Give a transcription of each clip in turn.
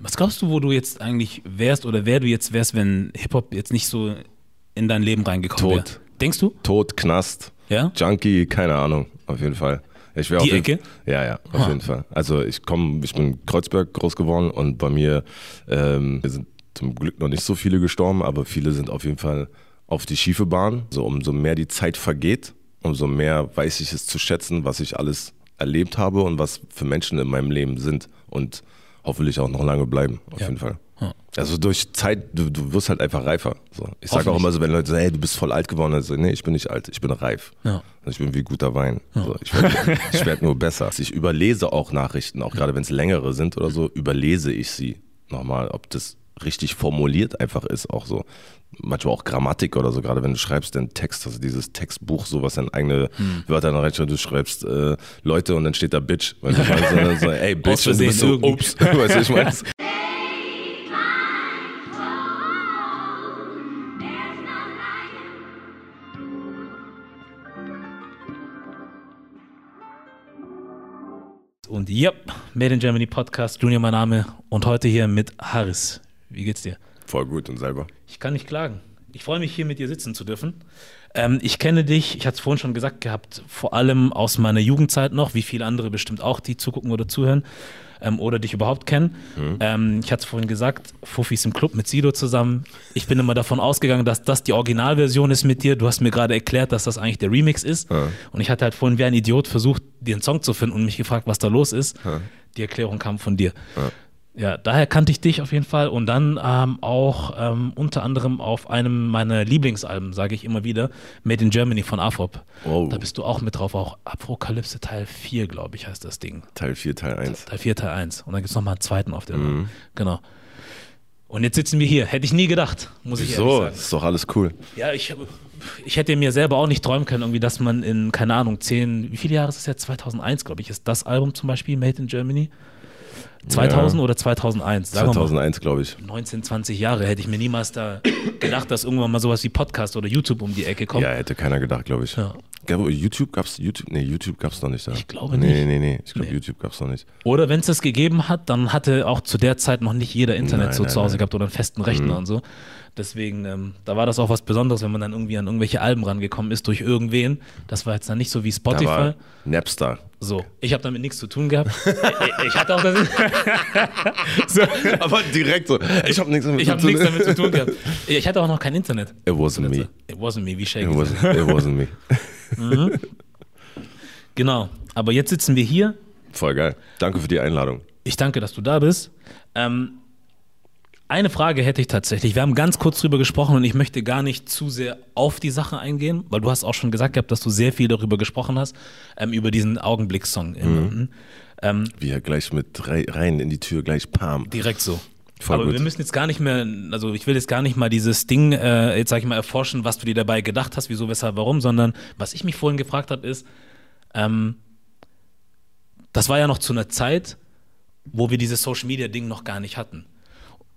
Was glaubst du, wo du jetzt eigentlich wärst oder wer du jetzt wärst, wenn Hip-Hop jetzt nicht so in dein Leben reingekommen wäre? Tot. Denkst du? Tod, Knast, Ja? Junkie, keine Ahnung, auf jeden Fall. Ich wär Die auf jeden, Ecke? Ja, ja, auf Ah. jeden Fall. Also ich komme, ich bin in Kreuzberg groß geworden und bei mir ähm, sind zum Glück noch nicht so viele gestorben, aber viele sind auf jeden Fall auf die schiefe Bahn. So umso mehr die Zeit vergeht, umso mehr weiß ich es zu schätzen, was ich alles erlebt habe und was für Menschen in meinem Leben sind und hoffentlich auch noch lange bleiben, auf Ja. jeden Fall. Ja. Also durch Zeit, du, du wirst halt einfach reifer. So. Ich sage auch immer so, wenn Leute sagen, hey, du bist voll alt geworden, also, nee, ich bin nicht alt, ich bin reif. Ja. Also ich bin wie guter Wein. So, ich werde werd nur besser. Ich überlese auch Nachrichten, auch gerade wenn es längere sind oder so, überlese ich sie nochmal, ob das richtig formuliert einfach ist, auch so. Manchmal auch Grammatik oder so, gerade wenn du schreibst den Text, also dieses Textbuch, so was dann eigene Hm. Wörter dann reinschreibst, du schreibst äh, Leute und dann steht da Bitch. Weißt du, ich meine, so, ey, Bitch, du bist so, ups, weißt du, ich meine, Und yep, Made in Germany Podcast, Junior mein Name und heute hier mit Haris. Wie geht's dir? Voll gut und selber. Ich kann nicht klagen. Ich freue mich hier mit dir sitzen zu dürfen. Ähm, ich kenne dich, ich hatte es vorhin schon gesagt gehabt, vor allem aus meiner Jugendzeit noch, wie viele andere bestimmt auch, die zugucken oder zuhören ähm, oder dich überhaupt kennen. Ähm, ich hatte es vorhin gesagt, Fuffis im Club mit Sido zusammen. Ich bin immer davon ausgegangen, dass das die Originalversion ist mit dir. Du hast mir gerade erklärt, dass das eigentlich der Remix ist. Und ich hatte halt vorhin wie ein Idiot versucht, den Song zu finden und mich gefragt, was da los ist. Die Erklärung kam von dir. Ja, daher kannte ich dich auf jeden Fall und dann ähm, auch ähm, unter anderem auf einem meiner Lieblingsalben, sage ich immer wieder, Made in Germany von Afrop. Oh. Da bist du auch mit drauf, auch Apokalypse Teil 4, glaube ich, heißt das Ding. Teil 4, Teil 1. Teil 4, Teil 1. Und dann gibt es nochmal einen zweiten auf dem. Mhm. Genau. Und jetzt sitzen wir hier. Hätte ich nie gedacht, muss ich ehrlich So, sagen. ist doch alles cool. Ja, ich, ich hätte mir selber auch nicht träumen können, irgendwie, dass man in, keine Ahnung, zehn, wie viele Jahre ist es jetzt? 2001, glaube ich, ist das Album zum Beispiel, Made in Germany. 2000 Ja. oder 2001? Sagen wir mal. 2001, glaube ich. 19, 20 Jahre hätte ich mir niemals da gedacht, dass irgendwann mal sowas wie Podcast oder YouTube um die Ecke kommt. Ja, hätte keiner gedacht, glaube ich. Ja. Gab- YouTube gab's YouTube? Nee, YouTube gab's noch nicht da. Ich glaube nicht. Nee, nee, nee. Ich glaube, Nee. YouTube gab's noch nicht. Oder wenn es das gegeben hat, dann hatte auch zu der Zeit noch nicht jeder Internet Nein, so nein, zu Hause nein. gehabt oder einen festen Rechner und so. Deswegen, ähm, da war das auch was Besonderes, wenn man dann irgendwie an irgendwelche Alben rangekommen ist durch irgendwen. Das war jetzt dann nicht so wie Da Spotify. war Napster. So, ich habe damit nichts zu tun gehabt. ich, hatte auch das. so, Aber direkt so. Ich habe nichts damit ich habe nichts damit zu tun gehabt. Ich hatte auch noch kein Internet. It wasn't me. It wasn't me, wie It Shaggy sagt. wasn't, it wasn't me. Genau. Aber jetzt sitzen wir hier. Voll geil. Danke für die Einladung. Ich danke, dass du da bist. Ähm, eine Frage hätte ich tatsächlich. Wir haben ganz kurz drüber gesprochen und ich möchte gar nicht zu sehr auf die Sache eingehen, weil du hast auch schon gesagt gehabt, dass du sehr viel darüber gesprochen hast, ähm, über diesen Augenblickssong. Mhm. Ähm, Wie er gleich mit rei- rein in die Tür, gleich Pam. direkt so. Voll Aber gut. wir müssen jetzt gar nicht mehr, also ich will jetzt gar nicht mal dieses Ding, äh, jetzt sag ich mal, erforschen, was du dir dabei gedacht hast, wieso, weshalb, warum, sondern was ich mich vorhin gefragt habe, ist, ähm, das war ja noch zu einer Zeit, wo wir dieses Social Media Ding noch gar nicht hatten.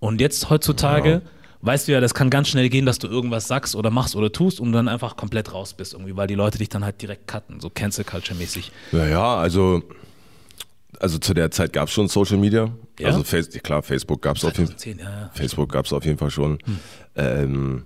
Und jetzt heutzutage, Ja. weißt du ja, das kann ganz schnell gehen, dass du irgendwas sagst oder machst oder tust und dann einfach komplett raus bist irgendwie, weil die Leute dich dann halt direkt cutten, so Cancel Culture mäßig. Ja, ja, also, also zu der Zeit gab es schon Social Media. Ja? Also Face, klar, Facebook gab es auf jeden Fall. 2010, ja. Facebook gab es auf jeden Fall schon. Hm. Ähm,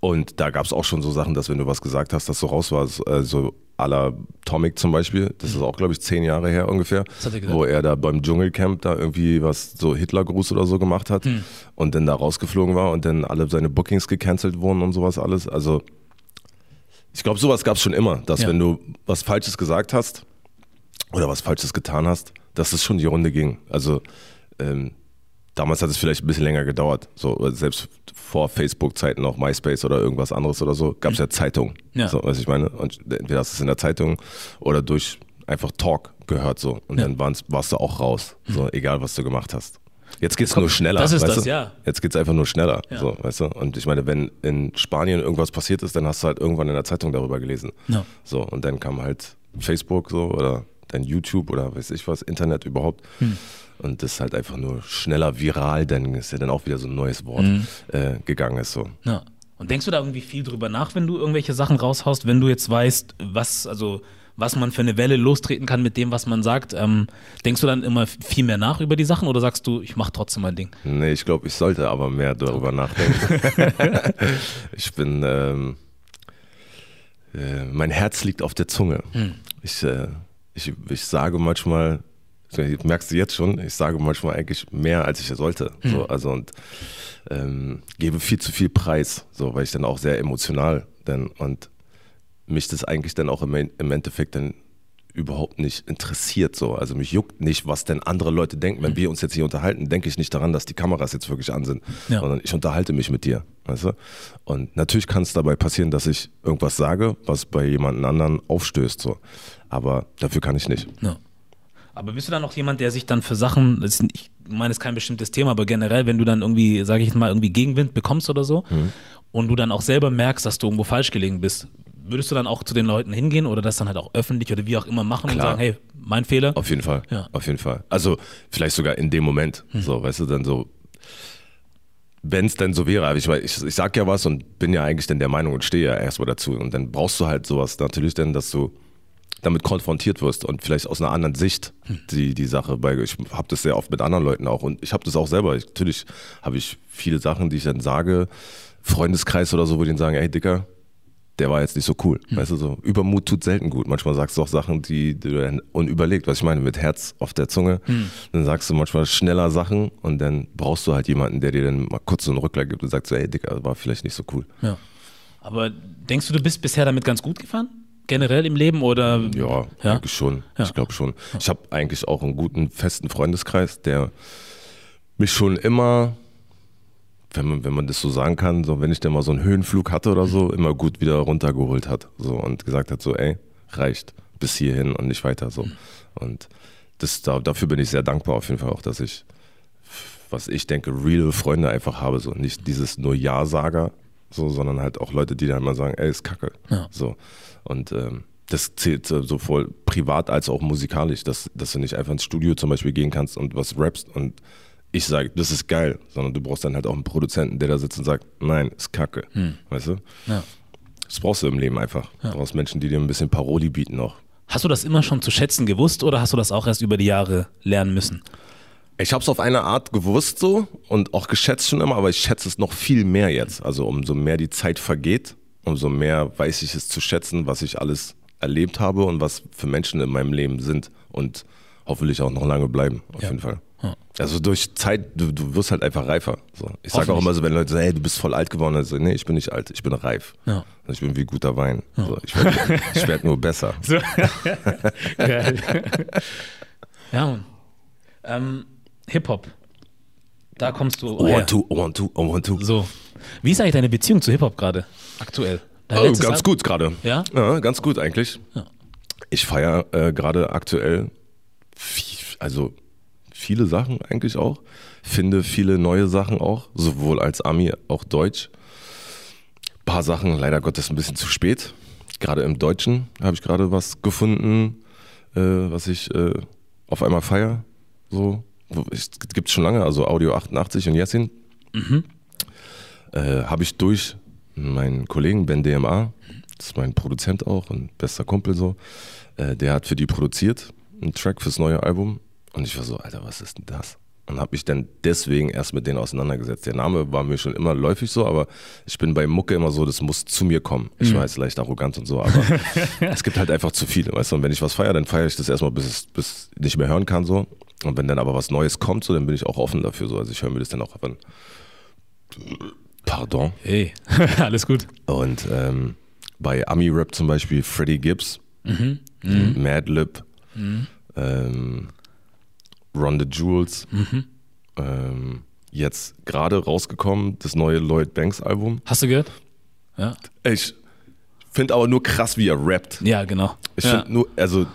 und da gab es auch schon so Sachen, dass wenn du was gesagt hast, dass so raus war, so, la Tomic zum Beispiel, das ist auch, glaube ich, zehn Jahre her ungefähr, er wo er da beim Dschungelcamp da irgendwie was, so Hitlergruß oder so gemacht hat Hm. und dann da rausgeflogen war und dann alle seine Bookings gecancelt wurden und sowas alles. Also ich glaube, sowas gab es schon immer, dass Ja. wenn du was Falsches gesagt hast oder was Falsches getan hast, dass es schon die Runde ging. Also ähm, damals hat es vielleicht ein bisschen länger gedauert. So, selbst vor Facebook-Zeiten noch MySpace oder irgendwas anderes oder so, gab es ja Zeitungen. Ja. So, was ich meine? Und entweder hast du es in der Zeitung oder durch einfach Talk gehört so. Und Ja. dann warst du auch raus. So, egal was du gemacht hast. Jetzt geht's nur schneller. das ist weißt das, du? ja. Jetzt geht's einfach nur schneller. Ja. So, weißt du? Und ich meine, wenn in Spanien irgendwas passiert ist, dann hast du halt irgendwann in der Zeitung darüber gelesen. Ja. So, und dann kam halt Facebook so oder dann YouTube oder weiß ich was, Internet überhaupt. Hm. Und das halt einfach nur schneller viral, dann ist ja dann auch wieder so ein neues Wort Hm. äh, gegangen ist so. Ja. Und denkst du da irgendwie viel drüber nach, wenn du irgendwelche Sachen raushaust, wenn du jetzt weißt, was, also was man für eine Welle lostreten kann mit dem, was man sagt. Ähm, denkst du dann immer viel mehr nach über die Sachen oder sagst du, ich mache trotzdem mein Ding? Nee, ich glaube, ich sollte aber mehr darüber nachdenken. ich bin, ähm, äh, mein Herz liegt auf der Zunge. Hm. Ich, äh, ich, ich sage manchmal, merkst du jetzt schon, ich sage manchmal eigentlich mehr, als ich sollte. Hm. So, also und ähm, gebe viel zu viel Preis, so, weil ich dann auch sehr emotional bin und mich das eigentlich dann auch im, im Endeffekt dann überhaupt nicht interessiert so. Also mich juckt nicht, was denn andere Leute denken. Wenn wir uns jetzt hier unterhalten, denke ich nicht daran, dass die Kameras jetzt wirklich an sind, Ja. sondern ich unterhalte mich mit dir. Weißt du? Und natürlich kann es dabei passieren, dass ich irgendwas sage, was bei jemand anderen aufstößt. So. Aber dafür kann ich nicht. Ja. Aber bist du dann auch jemand, der sich dann für Sachen, ich meine, es ist kein bestimmtes Thema, aber generell, wenn du dann irgendwie, sage ich mal, irgendwie Gegenwind bekommst oder so Mhm. und du dann auch selber merkst, dass du irgendwo falsch gelegen bist, würdest du dann auch zu den Leuten hingehen oder das dann halt auch öffentlich oder wie auch immer machen und Klar. sagen, hey, mein Fehler? Auf jeden Fall. Ja. Auf jeden Fall. Also vielleicht sogar in dem Moment. So, weißt du, dann so, wenn es denn so wäre, aber ich, ich, ich sag ja was und bin ja eigentlich dann der Meinung und stehe ja erstmal dazu. Und dann brauchst du halt sowas natürlich dann, dass du damit konfrontiert wirst und vielleicht aus einer anderen Sicht die, die Sache bei. Ich habe das sehr oft mit anderen Leuten auch und ich habe das auch selber. Ich, natürlich habe ich viele Sachen, die ich dann sage, Freundeskreis oder so, wo die dann sagen, ey Dicker, der war jetzt nicht so cool. Weißt du, so Übermut tut selten gut. Manchmal sagst du auch Sachen, die, die du dann unüberlegt, was ich meine, mit Herz auf der Zunge. Dann sagst du manchmal schneller Sachen und dann brauchst du halt jemanden, der dir dann mal kurz so einen Rückgleich gibt und sagt so, ey Dicker, war vielleicht nicht so cool. Ja. Aber denkst du, du bist bisher damit ganz gut gefahren? Generell im Leben oder? Ja, Ja? eigentlich schon. Ja. Ich glaube schon. Ich habe eigentlich auch einen guten, festen Freundeskreis, der mich schon immer, wenn man, wenn man das so sagen kann, so wenn ich dann mal so einen Höhenflug hatte oder so, immer gut wieder runtergeholt hat. So und gesagt hat, so, ey, reicht bis hierhin und nicht weiter. So. Und das, da, dafür bin ich sehr dankbar auf jeden Fall auch, dass ich, was ich denke, real Freunde einfach habe. So nicht dieses nur Ja-Sager, so, sondern halt auch Leute, die dann mal sagen, ey, ist kacke. Ja. So. Und ähm, das zählt äh, sowohl privat als auch musikalisch, dass, dass du nicht einfach ins Studio zum Beispiel gehen kannst und was rappst und ich sage, das ist geil, sondern du brauchst dann halt auch einen Produzenten, der da sitzt und sagt, nein, ist kacke. Weißt du? Ja. Das brauchst du im Leben einfach. Du brauchst Menschen, die dir ein bisschen Paroli bieten noch. Hast du das immer schon zu schätzen gewusst oder hast du das auch erst über die Jahre lernen müssen? Ich habe es auf eine Art gewusst so und auch geschätzt schon immer, aber ich schätze es noch viel mehr jetzt. Also umso mehr die Zeit vergeht, umso mehr weiß ich es zu schätzen, was ich alles erlebt habe und was für Menschen in meinem Leben sind und hoffentlich auch noch lange bleiben, auf Ja. jeden Fall. Ja. Also durch Zeit, du, du wirst halt einfach reifer. So. Ich sage auch immer so, wenn Leute sagen, hey, du bist voll alt geworden, dann so, nee, ich bin nicht alt, ich bin reif. Ja. Also ich bin wie guter Wein. So, ich werde werd nur besser. So. Ja, Mann. Ähm, Hip-Hop. Da kommst du. her. One, two, one, two, one, two. So. Wie ist eigentlich deine Beziehung zu Hip-Hop gerade? Aktuell? Dein Oh, ganz Al- gut gerade. Ja? Ja, ganz gut eigentlich. Ja. Ich feiere äh, gerade aktuell viel, also viele Sachen eigentlich auch. Finde viele neue Sachen auch, sowohl als Ami auch Deutsch. paar Sachen leider Gottes ein bisschen zu spät. Gerade im Deutschen habe ich gerade was gefunden, äh, was ich äh, auf einmal feiere. So, es gibt schon lange, also Audio 88 und Jessin. Äh, habe ich durch meinen Kollegen Ben DMA, das ist mein Produzent auch und bester Kumpel so, äh, der hat für die produziert, einen Track fürs neue Album. Und ich war so, Alter, was ist denn das? Und habe mich dann deswegen erst mit denen auseinandergesetzt. Der Name war mir schon immer läufig so, aber ich bin bei Mucke immer so, das muss zu mir kommen. Ich weiß, leicht arrogant und so, aber es gibt halt einfach zu viele, weißt du? Und wenn ich was feiere, dann feiere ich das erstmal, bis es bis ich nicht mehr hören kann so. Und wenn dann aber was Neues kommt, so, dann bin ich auch offen dafür so. Also ich höre mir das dann auch an. Pardon. Hey, alles gut. Und ähm, bei Ami Rap zum Beispiel Freddie Gibbs, Madlib, ähm, Ron the Jules. Ähm, jetzt gerade rausgekommen, das neue Lloyd Banks Album. Hast du gehört? Ja. Ich finde aber nur krass, wie er rappt. Ja, genau. Ich ja. finde nur, also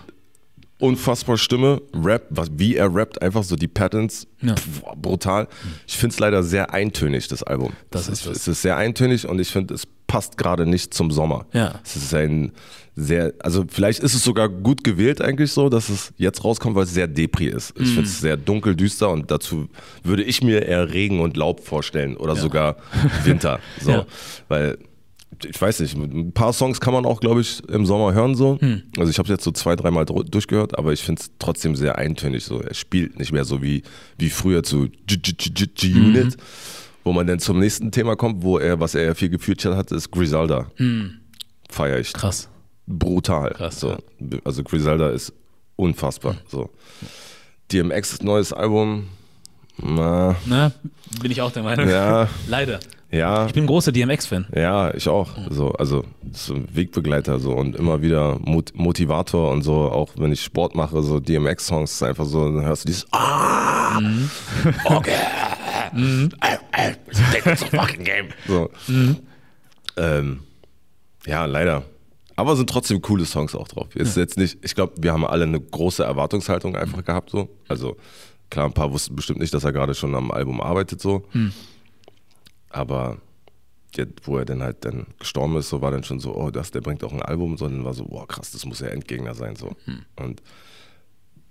unfassbar Stimme, Rap, was, wie er rappt, einfach so die Patterns, Ja. pf, brutal. Ich finde es leider sehr eintönig, das Album. Das es ist es. Es ist sehr eintönig und ich finde, es passt gerade nicht zum Sommer. Ja. Es ist ein sehr, also vielleicht ist es sogar gut gewählt eigentlich so, dass es jetzt rauskommt, weil es sehr Depri ist. Ich Mhm. finde es sehr dunkel, düster und dazu würde ich mir eher Regen und Laub vorstellen oder sogar Winter. So, Ja. weil ich weiß nicht, ein paar Songs kann man auch, glaube ich, im Sommer hören so. Hm. Also ich habe jetzt so zwei, dreimal dr- durchgehört, aber ich finde es trotzdem sehr eintönig so. Er spielt nicht mehr so wie, wie früher zu G-Unit, wo man dann zum nächsten Thema kommt, wo er, was er ja viel gefeatured hat, ist Griselda. Feier ich. Krass. Brutal. Krass, so. ja. Also Griselda ist unfassbar. So. DMX neues Album, na, Ne? Bin ich auch der Meinung. ja, Leider. Ja. Ich bin ein großer DMX-Fan. Ja, ich auch. So, also so ein Wegbegleiter so und immer wieder Mot Motivator und so, auch wenn ich Sport mache, so DMX-Songs, ist einfach so, dann hörst du dieses Ah! Okay. Ey, ey, take it to fucking game. So. Ähm, ja, leider. Aber sind trotzdem coole Songs auch drauf. Ist jetzt nicht, ich glaube, wir haben alle eine große Erwartungshaltung einfach gehabt so. Also klar, ein paar wussten bestimmt nicht, dass er gerade schon am Album arbeitet so. Aber jetzt, wo er dann halt dann gestorben ist, so war dann schon so, oh, das, der bringt auch ein Album, sondern war so, boah, krass, das muss ja Endgegner sein, so. Und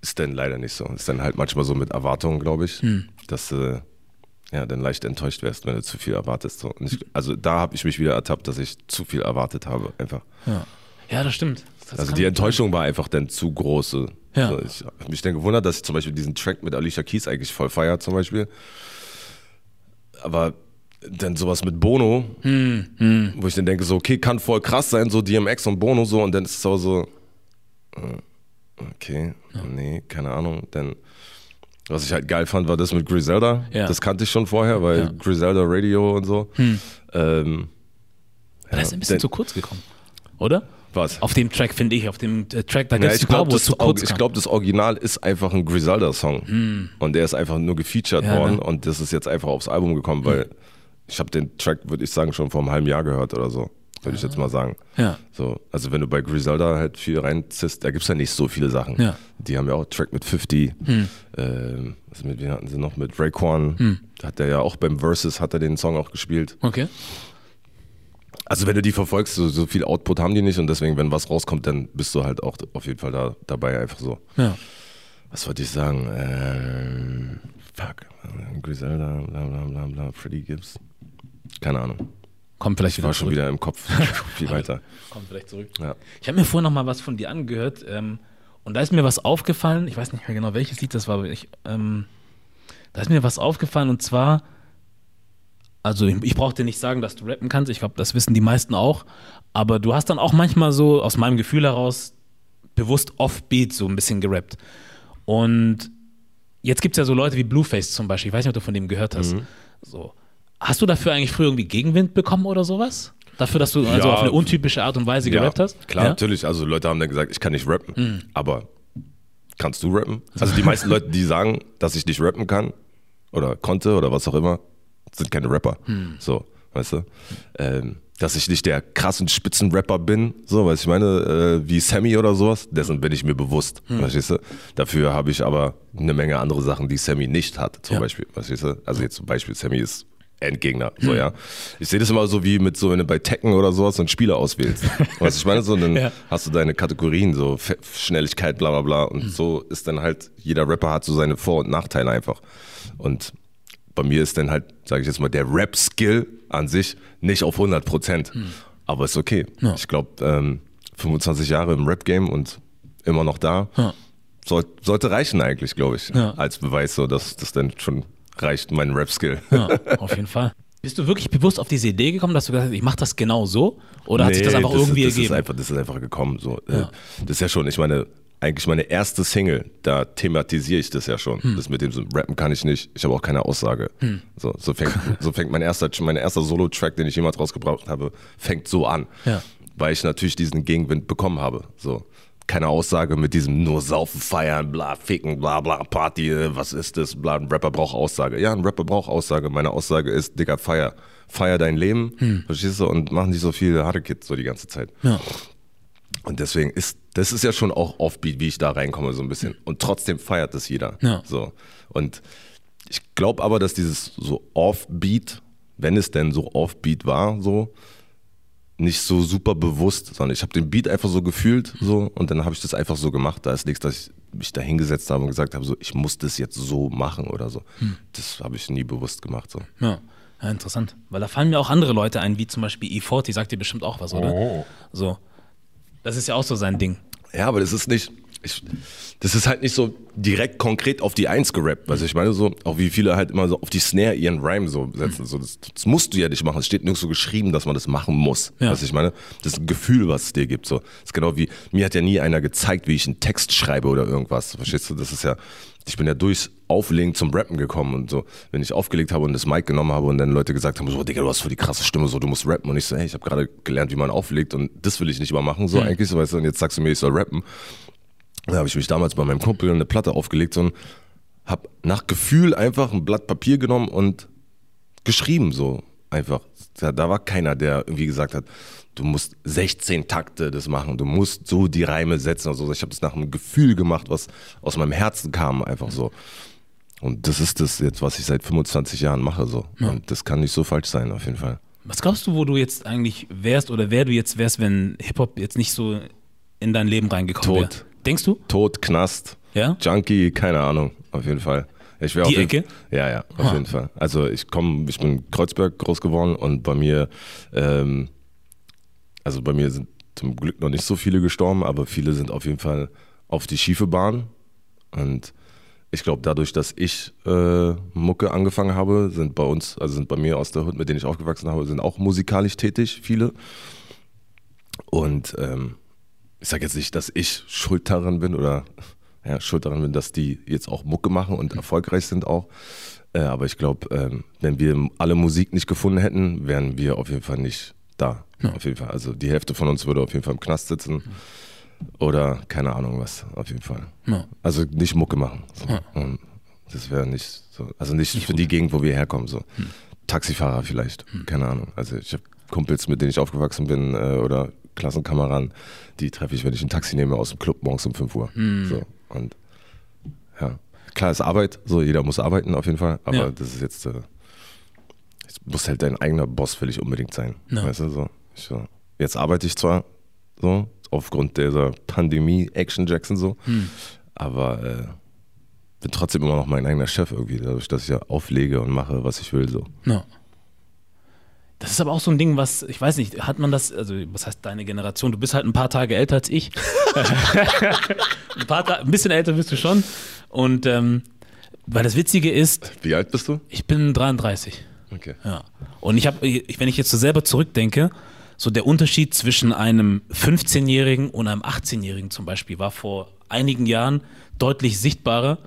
ist dann leider nicht so. Ist dann halt manchmal so mit Erwartungen, glaube ich, dass du ja dann leicht enttäuscht wärst, wenn du zu viel erwartest. So. Ich, also da habe ich mich wieder ertappt, dass ich zu viel erwartet habe, einfach. Ja, ja das stimmt. Das Also die Enttäuschung war einfach dann zu groß. Ja. So, ich habe mich dann gewundert, dass ich zum Beispiel diesen Track mit Alicia Keys eigentlich voll feier zum Beispiel. Aber dann sowas mit Bono, Hm, wo ich dann denke, so, okay, kann voll krass sein, so DMX und Bono so, und dann ist es auch so, äh, okay, nee, keine Ahnung. Dann, was ich halt geil fand, war das mit Griselda. Ja. Das kannte ich schon vorher, weil Ja. Hm. Griselda Radio und so. Ähm, Aber das ist ein bisschen dann- zu kurz gekommen. Oder? was? Auf dem Track, finde ich, auf dem äh, Track, da Ja, gibt es glaube, es das, zu kurz ich kam. glaub, das Original ist einfach ein Griselda-Song. Und der ist einfach nur gefeatured Ja, worden ne? und das ist jetzt einfach aufs Album gekommen, weil ich habe den Track, würde ich sagen, schon vor einem halben Jahr gehört oder so. Würde ich jetzt mal sagen. Ja. So, also wenn du bei Griselda halt viel reinziehst, da gibt es ja nicht so viele Sachen. Ja. Die haben ja auch Track mit 50. Ähm, was mit wem hatten sie noch? Mit Raekwon. Da hat er ja auch beim Versus hat er den Song auch gespielt. Okay. Also wenn du die verfolgst, so, so viel Output haben die nicht und deswegen, wenn was rauskommt, dann bist du halt auch auf jeden Fall da, dabei einfach so. Ja. Was wollte ich sagen? Ähm, fuck. Griselda, bla bla bla bla, Freddie Gibbs. Keine Ahnung. Kommt vielleicht wieder War schon zurück. wieder im Kopf viel weiter. Kommt vielleicht zurück. Ja. Ich habe mir vorhin noch mal was von dir angehört ähm, und da ist mir was aufgefallen. Ich weiß nicht mehr genau, welches Lied das war, aber ich, ähm, da ist mir was aufgefallen und zwar, also ich, ich brauche dir nicht sagen, dass du rappen kannst. Ich glaube, das wissen die meisten auch. Aber du hast dann auch manchmal so aus meinem Gefühl heraus bewusst offbeat so ein bisschen gerappt. Und jetzt gibt es ja so Leute wie Blueface zum Beispiel. Ich weiß nicht, ob du von dem gehört hast. So. Hast du dafür eigentlich früher irgendwie Gegenwind bekommen oder sowas? Dafür, dass du also Ja. auf eine untypische Art und Weise gerappt hast? Klar, Ja? natürlich. Also Leute haben dann gesagt, ich kann nicht rappen. Aber kannst du rappen? Also die meisten Leute, die sagen, dass ich nicht rappen kann oder konnte oder was auch immer, sind keine Rapper. So, weißt du? Ähm, dass ich nicht der krassen Spitzenrapper bin, so, weißt du, ich meine, äh, wie Sammy oder sowas, dessen bin ich mir bewusst, verstehst du? Dafür habe ich aber eine Menge andere Sachen, die Sammy nicht hat, zum Ja. Beispiel, verstehst du? Also jetzt zum Beispiel, Sammy ist Endgegner, so, ja. Ich sehe das immer so wie mit so, wenn du bei Tekken oder sowas so einen Spieler auswählst. weißt du, ich meine, so, dann Ja. hast du deine Kategorien, so Fe- Schnelligkeit, bla, bla, bla, und so ist dann halt, jeder Rapper hat so seine Vor- und Nachteile einfach. Und bei mir ist dann halt, sage ich jetzt mal, der Rap-Skill an sich nicht auf 100 Prozent. Aber ist okay. Ja. Ich glaube, ähm, 25 Jahre im Rap-Game und immer noch da, Ja. soll, sollte reichen eigentlich, glaube ich. Als Beweis, so dass das dann schon reicht, mein Rap-Skill. Ja, auf jeden Fall. Bist du wirklich bewusst auf diese Idee gekommen, dass du gesagt hast, ich mache das genau so? Oder hat sich das Nee, einfach irgendwie das ergeben? Ist einfach, das ist einfach gekommen. So. Ja. Äh, Das ist ja schon, ich meine, eigentlich meine erste Single, da thematisiere ich das ja schon. Hm. Das mit dem so, Rappen kann ich nicht, ich habe auch keine Aussage. So, so fängt, so fängt mein erster, mein erster Solo-Track, den ich jemals rausgebracht habe, fängt so an. Ja. Weil ich natürlich diesen Gegenwind bekommen habe. So. Keine Aussage mit diesem nur saufen, feiern, bla, ficken, bla, bla, Party, äh, was ist das, bla, ein Rapper braucht Aussage. Ja, ein Rapper braucht Aussage. Meine Aussage ist, Digga, feier. Feier dein Leben, Hm. verstehst du, und mach nicht so viel Hardkit so die ganze Zeit. Ja. Und deswegen ist, das ist ja schon auch Offbeat, wie ich da reinkomme, so ein bisschen. Und trotzdem feiert das jeder. Ja. So. Und ich glaube aber, dass dieses so Offbeat, wenn es denn so Offbeat war, so, nicht so super bewusst, sondern ich habe den Beat einfach so gefühlt, so, und dann habe ich das einfach so gemacht. Da ist nichts, dass ich mich da hingesetzt habe und gesagt habe, so, ich muss das jetzt so machen oder so. Das habe ich nie bewusst gemacht, so. Ja. Ja, interessant. Weil da fallen mir auch andere Leute ein, wie zum Beispiel E40, sagt dir bestimmt auch was, oder? Oh. So. Das ist ja auch so sein Ding. Ja, aber das ist nicht. Ich, das ist halt nicht so direkt konkret auf die Eins gerappt. Du, ich meine so, auch wie viele halt immer so auf die Snare ihren Rhyme so setzen. So, das, das musst du ja nicht machen. Es steht nirgends so geschrieben, dass man das machen muss. Ja. Du, ich meine, das ist ein Gefühl, was es dir gibt. So. Das ist genau wie, mir hat ja nie einer gezeigt, wie ich einen Text schreibe oder irgendwas. Verstehst du? Das ist ja, ich bin ja durchs Auflegen zum Rappen gekommen und so. Wenn ich aufgelegt habe und das Mic genommen habe und dann Leute gesagt haben, so, Digga, du hast voll die krasse Stimme, so, du musst rappen. Und ich so, hey, ich habe gerade gelernt, wie man auflegt und das will ich nicht mal machen, so eigentlich, so, weißt du, und jetzt sagst du mir, ich soll rappen. Da habe ich mich damals bei meinem Kumpel eine Platte aufgelegt und habe nach Gefühl einfach ein Blatt Papier genommen und geschrieben so einfach. Da, da war keiner, der irgendwie gesagt hat, du musst 16 Takte das machen, du musst so die Reime setzen und so. Ich habe das nach einem Gefühl gemacht, was aus meinem Herzen kam, einfach so. Und das ist das jetzt, was ich seit 25 Jahren mache so. Und das kann nicht so falsch sein, auf jeden Fall. Was glaubst du, wo du jetzt eigentlich wärst oder wer du jetzt wärst, wenn Hip-Hop jetzt nicht so in dein Leben reingekommen wäre? Tot. Denkst du? Tod, Knast, Ja? Junkie, keine Ahnung, auf jeden Fall. Ich wär Die auf jeden, Ecke? Ja, ja, auf Ah. jeden Fall. Also ich komme, ich bin in Kreuzberg groß geworden und bei mir, ähm, also bei mir sind zum Glück noch nicht so viele gestorben, aber viele sind auf jeden Fall auf die schiefe Bahn. Und ich glaube, dadurch, dass ich äh, Mucke angefangen habe, sind bei uns, also sind bei mir aus der Hut, mit denen ich aufgewachsen habe, sind auch musikalisch tätig, viele. Und ähm, ich sage jetzt nicht, dass ich schuld daran bin oder ja, schuld daran bin, dass die jetzt auch Mucke machen und erfolgreich sind auch. Äh, aber ich glaube, ähm, wenn wir alle Musik nicht gefunden hätten, wären wir auf jeden Fall nicht da. Auf jeden Fall. Also die Hälfte von uns würde auf jeden Fall im Knast sitzen. Oder keine Ahnung was, auf jeden Fall. Ja. Also nicht Mucke machen. So. Das wäre nicht so, also nicht, für die Gegend, wo wir herkommen. So. Taxifahrer vielleicht, keine Ahnung. Also ich habe Kumpels, mit denen ich aufgewachsen bin äh, oder Klassenkameraden, die treffe ich, wenn ich ein Taxi nehme aus dem Club morgens um 5 Uhr. So. Und ja, klar ist Arbeit, so jeder muss arbeiten auf jeden Fall, aber Ja. das ist jetzt, äh, es muss halt dein eigener Boss ich unbedingt sein. Ja. Weißt du, so. Ich, so. Jetzt arbeite ich zwar so, aufgrund dieser Pandemie, Action Jackson so, aber äh, bin trotzdem immer noch mein eigener Chef irgendwie, dadurch, dass ich ja auflege und mache, was ich will. So. Ja. Das ist aber auch so ein Ding, was, ich weiß nicht, hat man das, also was heißt deine Generation? Du bist halt ein paar Tage älter als ich. ein, paar Ta ein bisschen älter bist du schon. Und ähm, weil das Witzige ist, Wie alt bist du? ich bin 33. Okay. Ja. Und ich habe, wenn ich jetzt so selber zurückdenke, so der Unterschied zwischen einem 15-Jährigen und einem 18-Jährigen zum Beispiel war vor einigen Jahren deutlich sichtbarer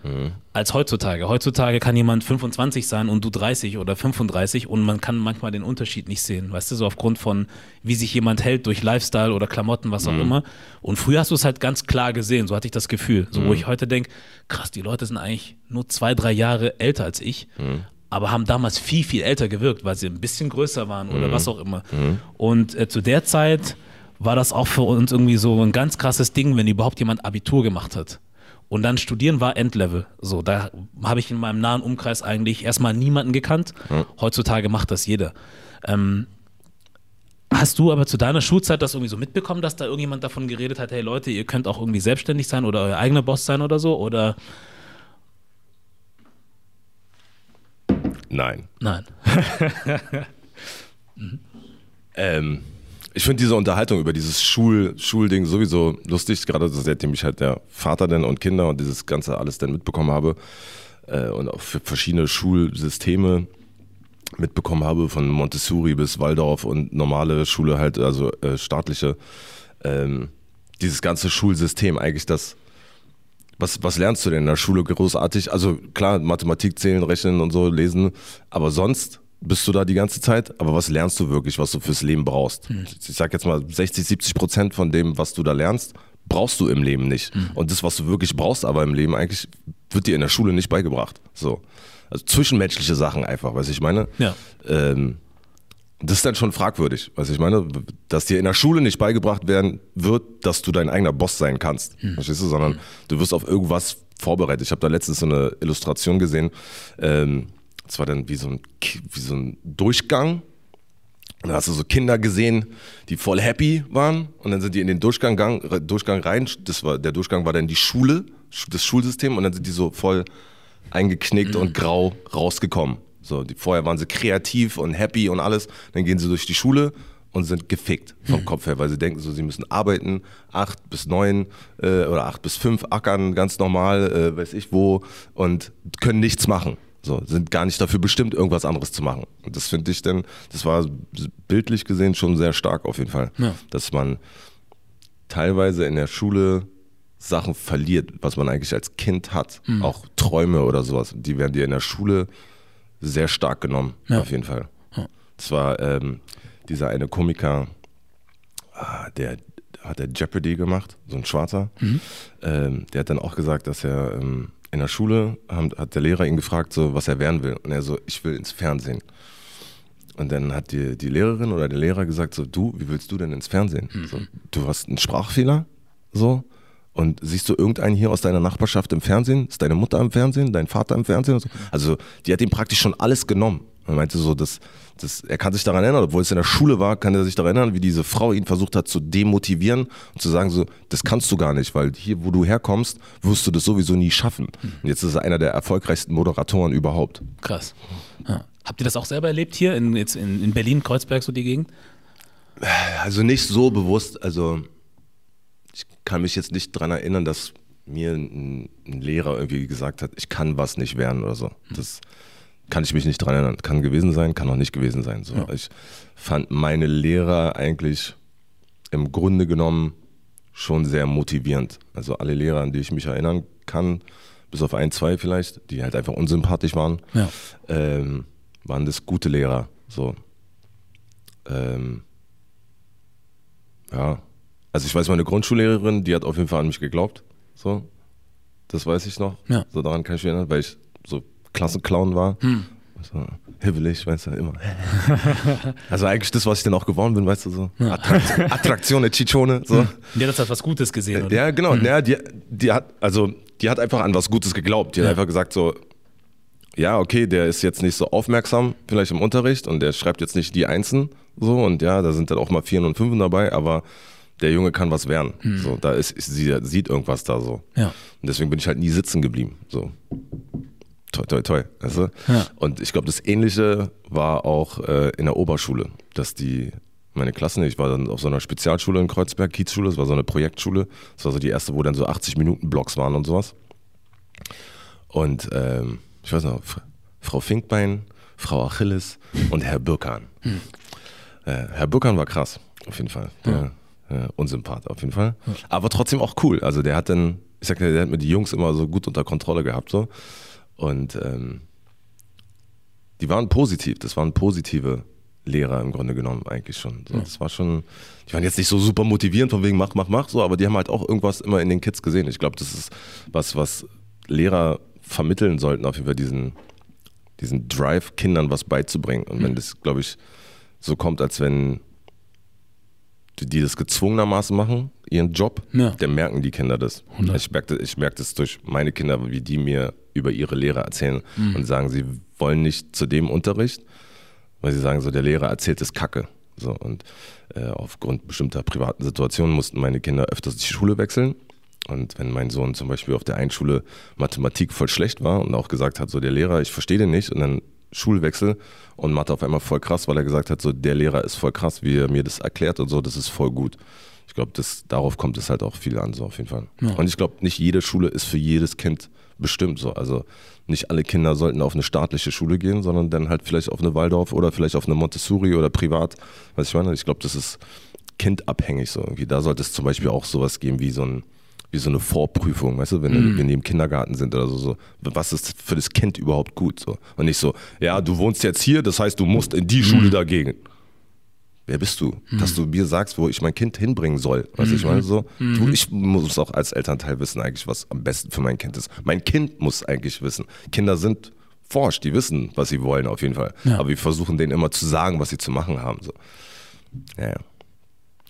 als heutzutage. Heutzutage kann jemand 25 sein und du 30 oder 35 und man kann manchmal den Unterschied nicht sehen, weißt du, so aufgrund von, wie sich jemand hält durch Lifestyle oder Klamotten, was auch immer. Und früher hast du es halt ganz klar gesehen, so hatte ich das Gefühl. So, wo ich heute denke, krass, die Leute sind eigentlich nur zwei, drei Jahre älter als ich aber haben damals viel, viel älter gewirkt, weil sie ein bisschen größer waren oder was auch immer. Und äh, zu der Zeit war das auch für uns irgendwie so ein ganz krasses Ding, wenn überhaupt jemand Abitur gemacht hat. Und dann studieren war Endlevel. So, da habe ich in meinem nahen Umkreis eigentlich erstmal niemanden gekannt. Heutzutage macht das jeder. Ähm, Hast du aber zu deiner Schulzeit das irgendwie so mitbekommen, dass da irgendjemand davon geredet hat, hey Leute, ihr könnt auch irgendwie selbstständig sein oder euer eigener Boss sein oder so? Oder Nein. nein? Ähm, ich finde diese Unterhaltung über dieses Schul Schulding sowieso lustig, gerade seitdem ich halt der Vater denn und Kinder und dieses ganze alles dann mitbekommen habe äh, und auch für verschiedene Schulsysteme mitbekommen habe, von Montessori bis Waldorf und normale Schule halt, also äh, staatliche. Ähm, dieses ganze Schulsystem eigentlich das was, was lernst du denn in der Schule großartig? Also klar, Mathematik, Zählen, Rechnen und so, Lesen, aber sonst bist du da die ganze Zeit, aber was lernst du wirklich, was du fürs Leben brauchst? Ich sag jetzt mal 60, 70 Prozent von dem, was du da lernst, brauchst du im Leben nicht. Und das, was du wirklich brauchst, aber im Leben eigentlich, wird dir in der Schule nicht beigebracht. So. Also zwischenmenschliche Sachen einfach, was ich meine. Ja. Ähm, das ist dann schon fragwürdig, was ich meine, dass dir in der Schule nicht beigebracht werden wird, dass du dein eigener Boss sein kannst, verstehst du, sondern du wirst auf irgendwas vorbereitet. Ich habe da letztens so eine Illustration gesehen, ähm, das war dann wie so ein, wie so ein Durchgang und da hast du so Kinder gesehen, die voll happy waren und dann sind die in den Durchgang, gang, Durchgang rein, das war, der Durchgang war dann die Schule, das Schulsystem und dann sind die so voll eingeknickt und grau rausgekommen. So, die, vorher waren sie kreativ und happy und alles. Dann gehen sie durch die Schule und sind gefickt vom Kopf her, weil sie denken so, sie müssen arbeiten, acht bis neun äh, oder acht bis fünf ackern, ganz normal, äh, weiß ich wo, und können nichts machen. So, sind gar nicht dafür bestimmt, irgendwas anderes zu machen. Und das finde ich dann, das war bildlich gesehen schon sehr stark auf jeden Fall. Ja. Dass man teilweise in der Schule Sachen verliert, was man eigentlich als Kind hat. Auch Träume oder sowas. Die werden dir in der Schule sehr stark genommen, Ja. auf jeden Fall. Das war ähm, dieser eine Komiker, ah, der hat der Jeopardy gemacht, so ein Schwarzer. Ähm, der hat dann auch gesagt, dass er ähm, in der Schule hat der Lehrer ihn gefragt, so was er werden will. Und er so, ich will ins Fernsehen. Und dann hat die, die Lehrerin oder der Lehrer gesagt, so du, wie willst du denn ins Fernsehen? So, du hast einen Sprachfehler, so. Und siehst du irgendeinen hier aus deiner Nachbarschaft im Fernsehen? Ist deine Mutter im Fernsehen? Dein Vater im Fernsehen? So? Also, die hat ihm praktisch schon alles genommen. Er meinte so, dass, dass er kann sich daran erinnern, obwohl es in der Schule war, kann er sich daran erinnern, wie diese Frau ihn versucht hat zu demotivieren und zu sagen so, das kannst du gar nicht, weil hier, wo du herkommst, wirst du das sowieso nie schaffen. Und jetzt ist er einer der erfolgreichsten Moderatoren überhaupt. Krass. Ja. Habt ihr das auch selber erlebt hier in, jetzt in, in Berlin, Kreuzberg, so die Gegend? Also nicht so bewusst, also ich kann mich jetzt nicht daran erinnern, dass mir ein, ein Lehrer irgendwie gesagt hat, ich kann was nicht werden oder so. Das kann ich mich nicht daran erinnern. Kann gewesen sein, kann auch nicht gewesen sein. So. Ich fand meine Lehrer eigentlich im Grunde genommen schon sehr motivierend. Also alle Lehrer, an die ich mich erinnern kann, bis auf ein, zwei vielleicht, die halt einfach unsympathisch waren, Ja. ähm, waren das gute Lehrer. So. Ähm, ja. Also ich weiß, meine Grundschullehrerin, die hat auf jeden Fall an mich geglaubt. So. Das weiß ich noch. Ja. So daran kann ich mich erinnern, weil ich so Klassenclown war. So, hibbelig, weißt du, immer. also eigentlich das, was ich dann auch geworden bin, weißt du, so. Attrakt Attraktion, Ciccione, so. Die hat das als was Gutes gesehen, oder? Ja, genau. Ja, die, die hat, also, die hat einfach an was Gutes geglaubt. Die hat Ja. einfach gesagt so, ja, okay, der ist jetzt nicht so aufmerksam, vielleicht im Unterricht und der schreibt jetzt nicht die Einsen, so und ja, da sind dann auch mal Vieren und Fünfen dabei, aber der Junge kann was werden. So, da ist, ist, sie sieht irgendwas da so. Ja. Und deswegen bin ich halt nie sitzen geblieben. So. Toi, toi, toi. Weißt du? Ja. Und ich glaube, das Ähnliche war auch äh, in der Oberschule, dass die, meine Klassen, ich war dann auf so einer Spezialschule in Kreuzberg, Kiezschule, das war so eine Projektschule. Das war so die erste, wo dann so 80 Minuten Blocks waren und sowas. Und ähm, ich weiß noch, Frau Finkbein, Frau Achilles und Herr Birkan. Äh, Herr Birkan war krass, auf jeden Fall. Der, äh, Unsympath, auf jeden Fall. Aber trotzdem auch cool. Also der hat dann, ich sag dir, der hat mir die Jungs immer so gut unter Kontrolle gehabt. so Und ähm, die waren positiv, das waren positive Lehrer im Grunde genommen eigentlich schon. So, Das war schon, die waren jetzt nicht so super motivierend von wegen mach, mach, mach, so, aber die haben halt auch irgendwas immer in den Kids gesehen. Ich glaube, das ist was, was Lehrer vermitteln sollten, auf jeden Fall diesen, diesen Drive, Kindern was beizubringen. Und wenn das, glaube ich, so kommt, als wenn die, die das gezwungenermaßen machen, ihren Job, Ja. dann merken die Kinder das. Ich merke das, ich merke das durch meine Kinder, wie die mir über ihre Lehrer erzählen und sagen, sie wollen nicht zu dem Unterricht, weil sie sagen, so der Lehrer erzählt es Kacke. So, und äh, aufgrund bestimmter privaten Situationen mussten meine Kinder öfters die Schule wechseln. Und wenn mein Sohn zum Beispiel auf der einen Schule Mathematik voll schlecht war und auch gesagt hat, so der Lehrer, ich verstehe den nicht, und dann Schulwechsel und Mathe auf einmal voll krass, weil er gesagt hat, so der Lehrer ist voll krass, wie er mir das erklärt und so, das ist voll gut. Ich glaube, darauf kommt es halt auch viel an, so auf jeden Fall. Und ich glaube, nicht jede Schule ist für jedes Kind bestimmt so. Also nicht alle Kinder sollten auf eine staatliche Schule gehen, sondern dann halt vielleicht auf eine Waldorf oder vielleicht auf eine Montessori oder privat. Was ich meine, ich glaube, das ist kindabhängig so irgendwie. Da sollte es zum Beispiel auch sowas geben wie so ein wie so eine Vorprüfung, weißt du, wenn, wenn die im Kindergarten sind oder so, so, was ist für das Kind überhaupt gut so und nicht so, ja, du wohnst jetzt hier, das heißt, du musst in die Schule dagegen. Wer bist du, dass du mir sagst, wo ich mein Kind hinbringen soll? Weißt du, ich meine so, du, ich muss auch als Elternteil wissen eigentlich, was am besten für mein Kind ist. Mein Kind muss eigentlich wissen. Kinder sind forscht, die wissen, was sie wollen auf jeden Fall. Ja. Aber wir versuchen denen immer zu sagen, was sie zu machen haben. So. Ja, ja.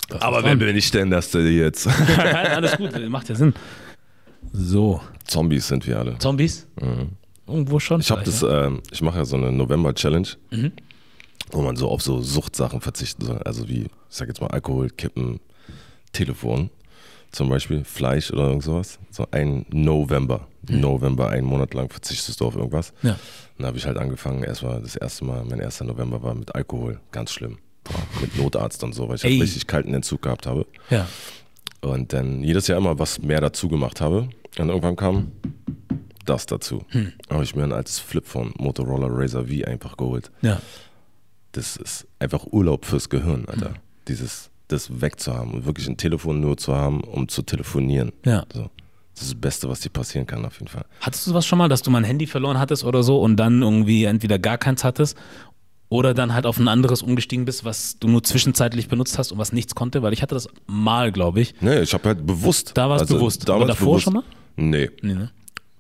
Das Aber wer bin ich denn, dass du jetzt Alles gut, macht ja Sinn. So, Zombies sind wir alle. Zombies? Irgendwo schon. Mhm. Ich habe das, ähm, ich mache ja so eine November-Challenge, wo man so auf so Suchtsachen verzichten soll. Also wie, ich sag jetzt mal Alkohol, Kippen, Telefon. zum Beispiel Fleisch oder irgend sowas. So ein November. November, einen Monat lang verzichtest du auf irgendwas. Ja. Dann habe ich halt angefangen, erstmal das erste Mal, mein erster November war mit Alkohol. Ganz schlimm. Mit Notarzt und so, weil ich halt richtig kalten Entzug gehabt habe. Ja. Und dann jedes Jahr immer was mehr dazu gemacht habe. Und irgendwann kam das dazu. Hm. Habe ich mir ein altes Flipphone Motorola Razr V einfach geholt. Ja. Das ist einfach Urlaub fürs Gehirn, Alter. Hm. Dieses, das wegzuhaben und wirklich ein Telefon nur zu haben, um zu telefonieren. Ja. So. Das ist das Beste, was dir passieren kann, auf jeden Fall. Hattest du sowas schon mal, dass du mal ein Handy verloren hattest oder so und dann irgendwie entweder gar keins hattest oder dann halt auf ein anderes umgestiegen bist, was du nur zwischenzeitlich benutzt hast und was nichts konnte? Weil ich hatte das mal, glaube ich. Nee, ich habe halt bewusst. Da war es bewusst. Aber Damals davor bewusst. schon mal? Nee, Nee, ne?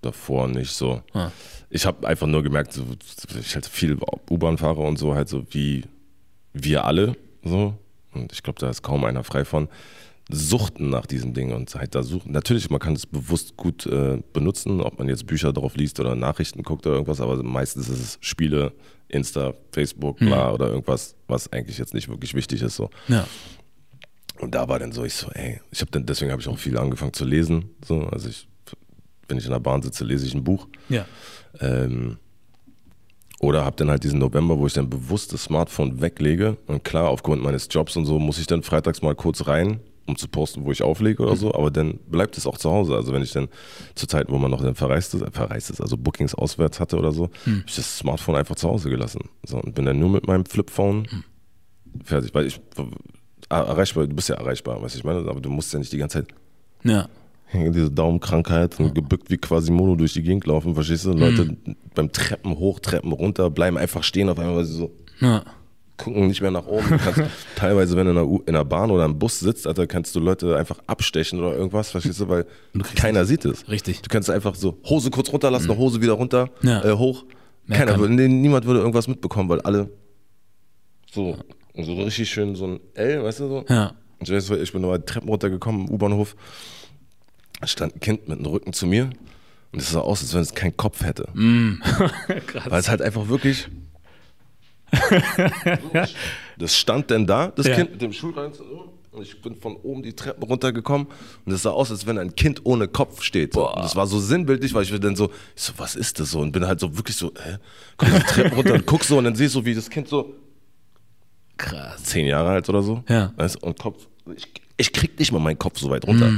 davor nicht so. Ah. Ich habe einfach nur gemerkt, so, ich halt viel U-Bahn fahre und so, halt so wie wir alle so. Und ich glaube, da ist kaum einer frei von. Suchten nach diesen Dingen und halt da suchen. Natürlich, man kann es bewusst gut äh, benutzen, ob man jetzt Bücher drauf liest oder Nachrichten guckt oder irgendwas, aber meistens ist es Spiele, Insta, Facebook, bla oder irgendwas, was eigentlich jetzt nicht wirklich wichtig ist. So. Ja. Und da war dann so, ich so, ey, ich habe dann, deswegen habe ich auch viel angefangen zu lesen. So, also ich, wenn ich in der Bahn sitze, lese ich ein Buch. Ja. Ähm, oder habe dann halt diesen November, wo ich dann bewusst das Smartphone weglege. Und klar, aufgrund meines Jobs und so muss ich dann freitags mal kurz rein, um zu posten, wo ich auflege oder so. Aber dann bleibt es auch zu Hause. Also wenn ich dann zur Zeit, wo man noch dann verreist ist, verreist ist, also Bookings auswärts hatte oder so, habe ich das Smartphone einfach zu Hause gelassen. So, und bin dann nur mit meinem Flipphone fertig. Weil ich äh, erreichbar, du bist ja erreichbar, weißt du, ich meine, aber du musst ja nicht die ganze Zeit Ja. diese Daumenkrankheit und gebückt wie Quasimodo durch die Gegend laufen, verstehst du? Leute beim Treppen hoch, Treppen runter, bleiben einfach stehen auf einmal, weil sie so Ja. Gucken nicht mehr nach oben. Kannst, teilweise, wenn du in der, U in der Bahn oder im Bus sitzt, Alter, kannst du Leute einfach abstechen oder irgendwas, verstehst du? Weil keiner sieht es. Richtig. Du kannst einfach so Hose kurz runterlassen, Hose wieder runter, Ja. äh, hoch. Mehr Keiner kann- niemand würde irgendwas mitbekommen, weil alle so, so richtig schön so ein L, weißt du so? Ja. Ich weiß, ich bin nur Treppen runtergekommen im U-Bahnhof. Da stand ein Kind mit dem Rücken zu mir und es sah aus, als wenn es keinen Kopf hätte. Krass. Weil es halt einfach wirklich. das stand denn da, das Ja. Kind mit dem Schulrein. Und ich bin von oben die Treppen runtergekommen und es sah aus, als wenn ein Kind ohne Kopf steht. Und das war so sinnbildlich, weil ich mir dann so, ich so, was ist das so? Und bin halt so wirklich so, hä? Komm die Treppen runter und guck so und dann ich so, wie das Kind so Krass. zehn Jahre alt oder so. Ja. Weißt, du, und Kopf, ich, ich krieg nicht mal meinen Kopf so weit runter.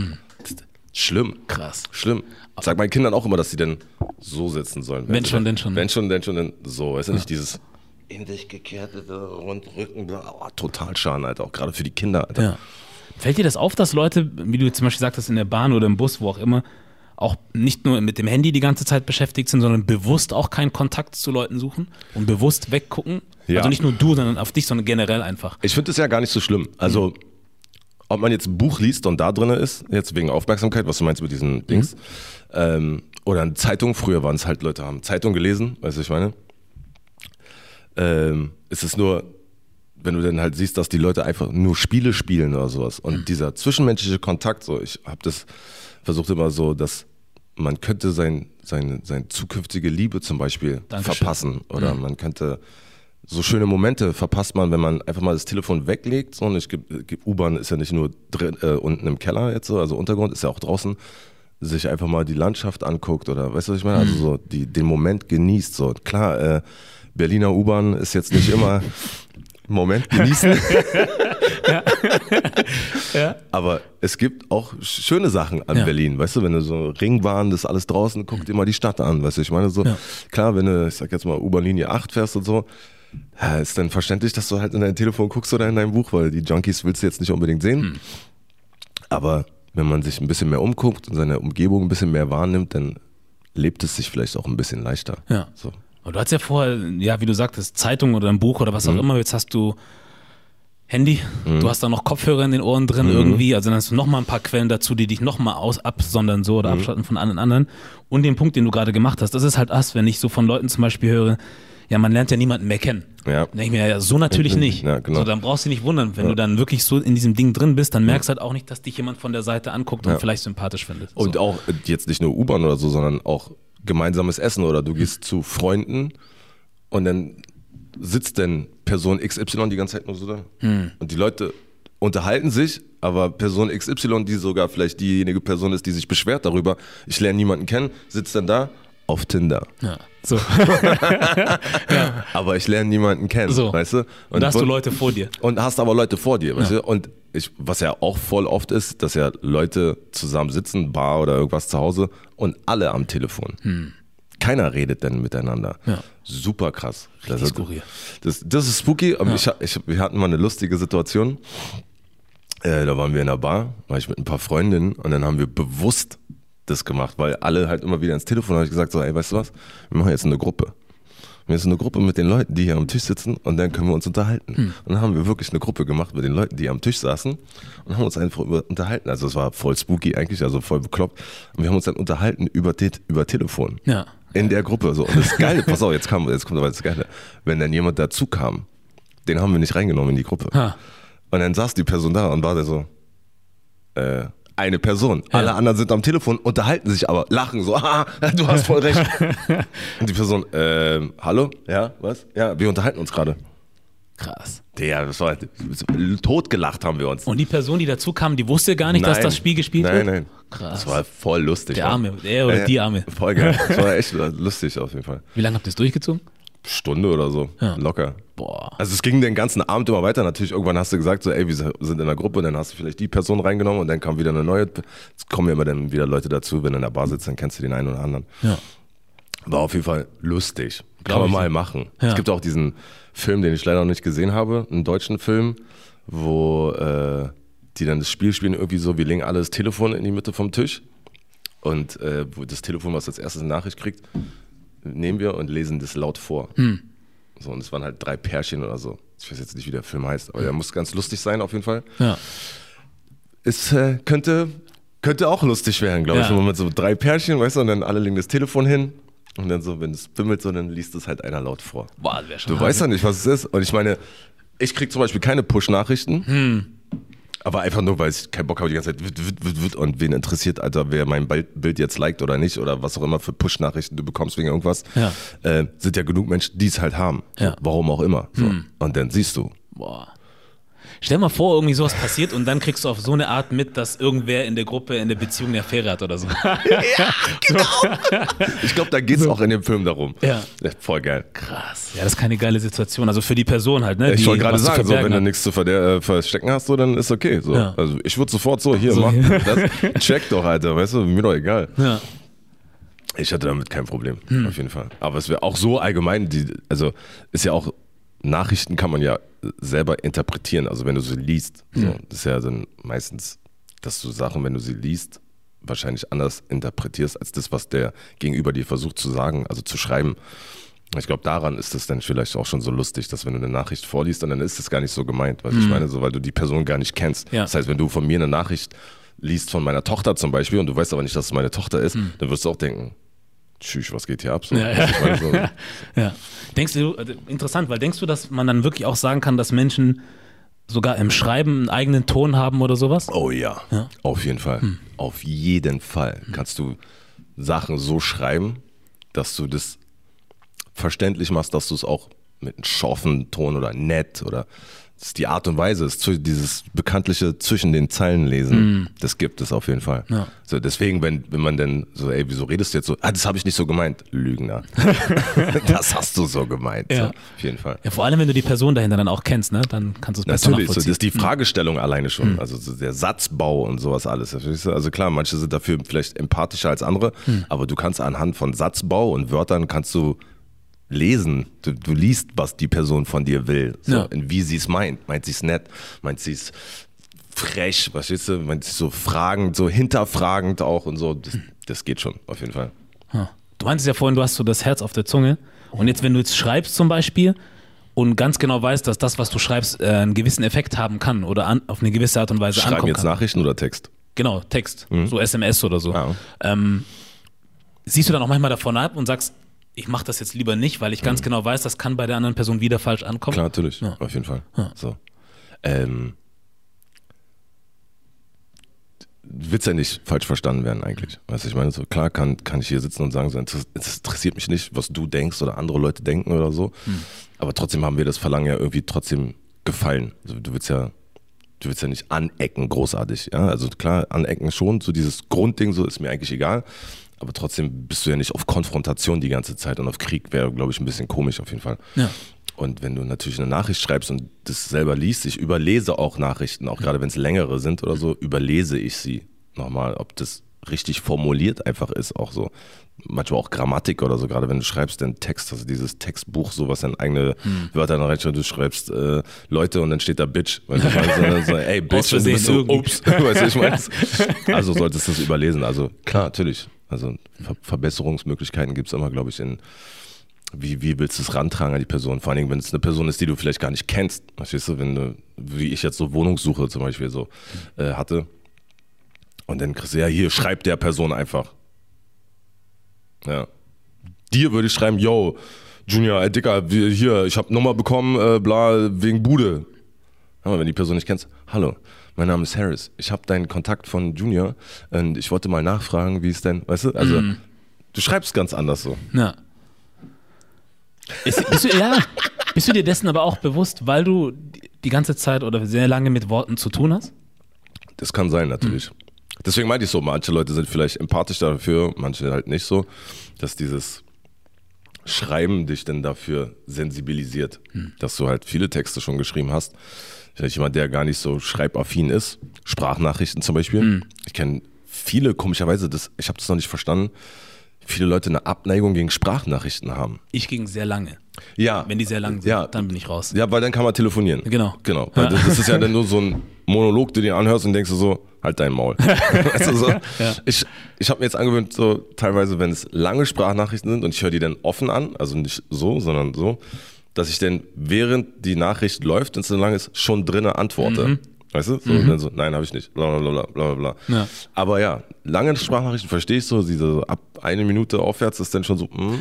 Ist Schlimm. Mm. Krass. Schlimm. Ich sag meinen Kindern auch immer, dass sie denn so sitzen sollen. Wenn sie schon, denn schon. Wenn schon, denn schon, denn so. Weißt du, nicht dieses in dich gekehrte Rundrücken. Oh, total Schaden, Alter. Auch gerade für die Kinder, Alter. Ja. Fällt dir das auf, dass Leute, wie du zum Beispiel sagtest, in der Bahn oder im Bus, wo auch immer, auch nicht nur mit dem Handy die ganze Zeit beschäftigt sind, sondern bewusst auch keinen Kontakt zu Leuten suchen und bewusst weggucken? Ja. Also nicht nur du, sondern auf dich, sondern generell einfach. Ich finde das ja gar nicht so schlimm. Also, ob man jetzt ein Buch liest und da drin ist, jetzt wegen Aufmerksamkeit, was du meinst mit diesen Dings, ähm, oder eine Zeitung, früher waren es halt Leute, haben Zeitung gelesen, weißt du, was ich meine? Ähm, es ist nur, wenn du dann halt siehst, dass die Leute einfach nur Spiele spielen oder sowas und dieser zwischenmenschliche Kontakt, so, ich habe das versucht immer so, dass man könnte sein, seine, seine zukünftige Liebe zum Beispiel Dankeschön. verpassen oder man könnte so schöne Momente verpasst man, wenn man einfach mal das Telefon weglegt. So, und U-Bahn ist ja nicht nur drin, äh, unten im Keller jetzt so, also Untergrund ist ja auch draußen, sich einfach mal die Landschaft anguckt oder weißt du, was ich meine? Also so die, den Moment genießt. So klar, äh, Berliner U-Bahn ist jetzt nicht immer Moment genießen. Ja. Aber es gibt auch schöne Sachen an Ja. Berlin, weißt du, wenn du so Ringbahn, das ist alles draußen, guck dir mal die Stadt an, weißt du, ich meine so, Ja. klar, wenn du, ich sag jetzt mal, U-Bahn-Linie 8 fährst und so, ja, ist dann verständlich, dass du halt in dein Telefon guckst oder in dein Buch, weil die Junkies willst du jetzt nicht unbedingt sehen. Hm. Aber wenn man sich ein bisschen mehr umguckt und seine Umgebung ein bisschen mehr wahrnimmt, dann lebt es sich vielleicht auch ein bisschen leichter. Ja. So. Aber du hast ja vorher, ja, wie du sagtest, Zeitung oder ein Buch oder was auch Mhm. immer. Jetzt hast du Handy, du hast da noch Kopfhörer in den Ohren drin irgendwie. Also dann hast du noch mal ein paar Quellen dazu, die dich noch mal aus absondern so Mhm. oder abschotten von allen anderen. Und den Punkt, den du gerade gemacht hast, das ist halt das, wenn ich so von Leuten zum Beispiel höre, ja, man lernt ja niemanden mehr kennen. Ja. Dann denke ich mir, ja, so natürlich nicht. Ja, genau. So, dann brauchst du dich nicht wundern, wenn du dann wirklich so in diesem Ding drin bist, dann merkst du halt auch nicht, dass dich jemand von der Seite anguckt und Ja. vielleicht sympathisch findet. Und so. auch äh, jetzt nicht nur U-Bahn oder so, sondern auch gemeinsames Essen oder du gehst zu Freunden und dann sitzt denn Person XY die ganze Zeit nur so da. Und die Leute unterhalten sich, aber Person XY, die sogar vielleicht diejenige Person ist, die sich beschwert darüber, ich lerne niemanden kennen, sitzt dann da auf Tinder. Ja. So. Aber ich lerne niemanden kennen, So. weißt du? Und da hast du Leute vor dir. und hast aber Leute vor dir, weißt Ja. du? Und ich, was ja auch voll oft ist, dass ja Leute zusammen sitzen, Bar oder irgendwas zu Hause und alle am Telefon. Keiner redet denn miteinander. Hm. Ja. Super krass. Das, ist- skurril. das, das ist spooky. Aber ich, ich, wir hatten mal eine lustige Situation. Äh, da waren wir in der Bar, war ich mit ein paar Freundinnen und dann haben wir bewusst das gemacht, weil alle halt immer wieder ins Telefon habe ich gesagt, so, ey, weißt du was, wir machen jetzt eine Gruppe. Wir sind eine Gruppe mit den Leuten, die hier am Tisch sitzen und dann können wir uns unterhalten. Und dann haben wir wirklich eine Gruppe gemacht mit den Leuten, die am Tisch saßen und haben uns einfach unterhalten. Also es war voll spooky eigentlich, also voll bekloppt. Und wir haben uns dann unterhalten über, Te über Telefon. Ja. In der Gruppe. So. Und das Geile, pass auf, jetzt, kam, jetzt kommt aber das Geile. Wenn dann jemand dazu kam, den haben wir nicht reingenommen in die Gruppe. Ha. Und dann saß die Person da und war da so, äh, eine Person. Alle anderen sind am Telefon, unterhalten sich aber, lachen so, ah, du hast voll recht. und die Person, ähm, hallo? Ja, was? Ja, wir unterhalten uns gerade. Krass. Der, das war halt, totgelacht haben wir uns. Und die Person, die dazu kam, die wusste gar nicht, dass Nein. das Spiel gespielt nein, wird? Nein, Krass. Das war voll lustig. Der. Arme, der oder die Arme. Voll geil. Das war echt lustig auf jeden Fall. Wie lange habt ihr das durchgezogen? Stunde oder so, Ja. locker. Boah. Also es ging den ganzen Abend immer weiter. Natürlich, irgendwann hast du gesagt, so, ey, wir sind in einer Gruppe und dann hast du vielleicht die Person reingenommen und dann kam wieder eine neue. Es kommen ja immer dann wieder Leute dazu, wenn du in der Bar sitzt, dann kennst du den einen oder anderen. Ja. War auf jeden Fall lustig. Kann man mal machen. Ja. Es gibt auch diesen Film, den ich leider noch nicht gesehen habe, einen deutschen Film, wo äh, die dann das Spiel spielen, irgendwie so, wir legen alle das Telefon in die Mitte vom Tisch und äh, wo das Telefon, was als erstes eine Nachricht kriegt, nehmen wir und lesen das laut vor. Hm. So, und es waren halt drei Pärchen oder so. Ich weiß jetzt nicht, wie der Film heißt, aber der muss ganz lustig sein auf jeden Fall. Ja. Es äh, könnte, könnte auch lustig werden, glaube ich. Wenn man mit so drei Pärchen, weißt du, und dann alle legen das Telefon hin und dann so, wenn es bimmelt, so, dann liest es halt einer laut vor. Boah, Du hart. weißt ja nicht, was es ist. Und ich meine, ich krieg zum Beispiel keine Push-Nachrichten. Hm. Aber einfach nur, weil ich keinen Bock habe, die ganze Zeit und wen interessiert, Alter, wer mein Bild jetzt liked oder nicht oder was auch immer für Push-Nachrichten du bekommst wegen irgendwas, Ja. äh, sind ja genug Menschen, die es halt haben. Ja. Hm. Warum auch immer. So. Und dann siehst du, Boah. Stell mal vor, irgendwie sowas passiert und dann kriegst du auf so eine Art mit, dass irgendwer in der Gruppe in der Beziehung eine Affäre hat oder so. ich glaube, da geht es auch in dem Film darum. Ja. Voll geil. Krass. Ja, das ist keine geile Situation. Also für die Person halt, ne? Ich wollte gerade sagen, so, wenn du nichts zu verder- äh, verstecken hast, so, dann ist okay. So. Ja. Also ich würde sofort so, hier, So, mach hier. das. Check doch, Alter, weißt du, mir doch egal. Ja. Ich hatte damit kein Problem, Hm. auf jeden Fall. Aber es wäre auch so allgemein, die, also ist ja auch, Nachrichten kann man ja selber interpretieren, also wenn du sie liest. So, Hm. das ist ja dann meistens, dass du Sachen, wenn du sie liest, wahrscheinlich anders interpretierst, als das, was der Gegenüber dir versucht zu sagen, also zu schreiben. Ich glaube, daran ist es dann vielleicht auch schon so lustig, dass wenn du eine Nachricht vorliest, und dann ist es gar nicht so gemeint, was ich meine, so, weil du die Person gar nicht kennst. Ja. Das heißt, wenn du von mir eine Nachricht liest von meiner Tochter zum Beispiel und du weißt aber nicht, dass es meine Tochter ist, dann wirst du auch denken, tschüss, was geht hier ab? So. Hm. Ja, ja. So, Ja. Denkst du, äh, interessant, weil denkst du, dass man dann wirklich auch sagen kann, dass Menschen sogar im Schreiben einen eigenen Ton haben oder sowas? Oh ja, auf jeden Fall. Hm. Auf jeden Fall kannst du Sachen so schreiben, dass du das verständlich machst, dass du es auch mit einem scharfen Ton oder nett oder das ist die Art und Weise, ist dieses bekanntliche zwischen den Zeilen lesen, das gibt es auf jeden Fall. Ja. So, deswegen, wenn, wenn man dann so, ey, wieso redest du jetzt so? Ah, das habe ich nicht so gemeint. Lügner. das hast du so gemeint. Ja. So, auf jeden Fall. Ja, vor allem, wenn du die Person dahinter dann auch kennst, ne? Dann kannst du es besser Natürlich, so, das ist die Fragestellung alleine schon, also so der Satzbau und sowas alles. Also klar, manche sind dafür vielleicht empathischer als andere, aber du kannst anhand von Satzbau und Wörtern kannst du lesen. Du, du liest, was die Person von dir will, so, Ja. und wie sie es meint. Meint sie es nett? Meint sie es frech? Verstehst du? Meint sie so fragend, so hinterfragend auch und so. Das, das geht schon, auf jeden Fall. Du meintest ja vorhin, du hast so das Herz auf der Zunge. Und jetzt, wenn du jetzt schreibst zum Beispiel und ganz genau weißt, dass das, was du schreibst, äh, einen gewissen Effekt haben kann oder an, auf eine gewisse Art und Weise Schreiben ankommen jetzt kann. Nachrichten oder Text? Genau, Text, so SMS oder so. Ja. Ähm, siehst du dann auch manchmal davon ab und sagst, ich mache das jetzt lieber nicht, weil ich ganz genau weiß, das kann bei der anderen Person wieder falsch ankommen. Klar, natürlich, Ja. auf jeden Fall. Ja. So. Ähm, willst ja nicht falsch verstanden werden eigentlich. Weißt du, ich meine, so klar kann, kann ich hier sitzen und sagen, so, es interessiert mich nicht, was du denkst oder andere Leute denken oder so. Hm. Aber trotzdem haben wir das Verlangen ja irgendwie trotzdem gefallen. Also, du willst ja du willst ja nicht anecken großartig. Ja? Also klar, anecken schon, so dieses Grundding, so ist mir eigentlich egal. Aber trotzdem bist du ja nicht auf Konfrontation die ganze Zeit und auf Krieg wäre, glaube ich, ein bisschen komisch auf jeden Fall. Ja. Und wenn du natürlich eine Nachricht schreibst und das selber liest, ich überlese auch Nachrichten, auch gerade wenn es längere sind oder so, überlese ich sie nochmal, ob das richtig formuliert einfach ist, auch so. Manchmal auch Grammatik oder so, gerade wenn du schreibst den Text, also dieses Textbuch, so was dann eigene Hm. Wörter dann reinschreibst, du schreibst äh, Leute und dann steht da Bitch. Weißt du, meine, so, ey, Bitch, und du bist so, ups, weißt du, ich meine. Also solltest du es überlesen. Also klar, natürlich. Also Ver Verbesserungsmöglichkeiten gibt es immer, glaube ich, in wie, wie willst du es rantragen an die Person? Vor allen Dingen, wenn es eine Person ist, die du vielleicht gar nicht kennst. Verstehst du, wenn du, wie ich jetzt so Wohnungssuche zum Beispiel so äh, hatte. Und dann kriegst du ja hier, schreib der Person einfach. Ja. Dir würde ich schreiben, yo, Junior, ey Dicker, hier, ich habe Nummer bekommen, äh, bla, wegen Bude. Aber wenn die Person nicht kennst, hallo, mein Name ist Harris. Ich habe deinen Kontakt von Junior und ich wollte mal nachfragen, wie es denn, weißt du? Also, du schreibst ganz anders so. Ja. Ist, bist, du, ja. bist du dir dessen aber auch bewusst, weil du die- ganze Zeit oder sehr lange mit Worten zu tun hast? Das kann sein, natürlich. Deswegen meinte ich so, manche Leute sind vielleicht empathisch dafür, manche halt nicht so, dass dieses Schreiben dich dann dafür sensibilisiert, dass du halt viele Texte schon geschrieben hast. Vielleicht jemand, der gar nicht so schreibaffin ist, Sprachnachrichten zum Beispiel. Ich kenne viele, komischerweise, das, ich habe das noch nicht verstanden, viele Leute eine Abneigung gegen Sprachnachrichten haben. Ich ging sehr lange. Ja. Wenn die sehr lang sind, Ja. dann bin ich raus. Ja, weil dann kann man telefonieren. Genau. Genau. Weil das, ist ja dann nur so ein Monolog, du dir anhörst und denkst du so, halt dein Maul. weißt du, so. Ja. Ich, ich habe mir jetzt angewöhnt, so teilweise, wenn es lange Sprachnachrichten sind und ich höre die dann offen an, also nicht so, sondern so, dass ich dann während die Nachricht läuft und so lang ist, schon drinnen antworte. Weißt du? So, und dann so, nein, habe ich nicht. Bla bla bla bla bla. Ja. Aber ja, lange Sprachnachrichten verstehe ich so, diese ab eine Minute aufwärts ist dann schon so, hm,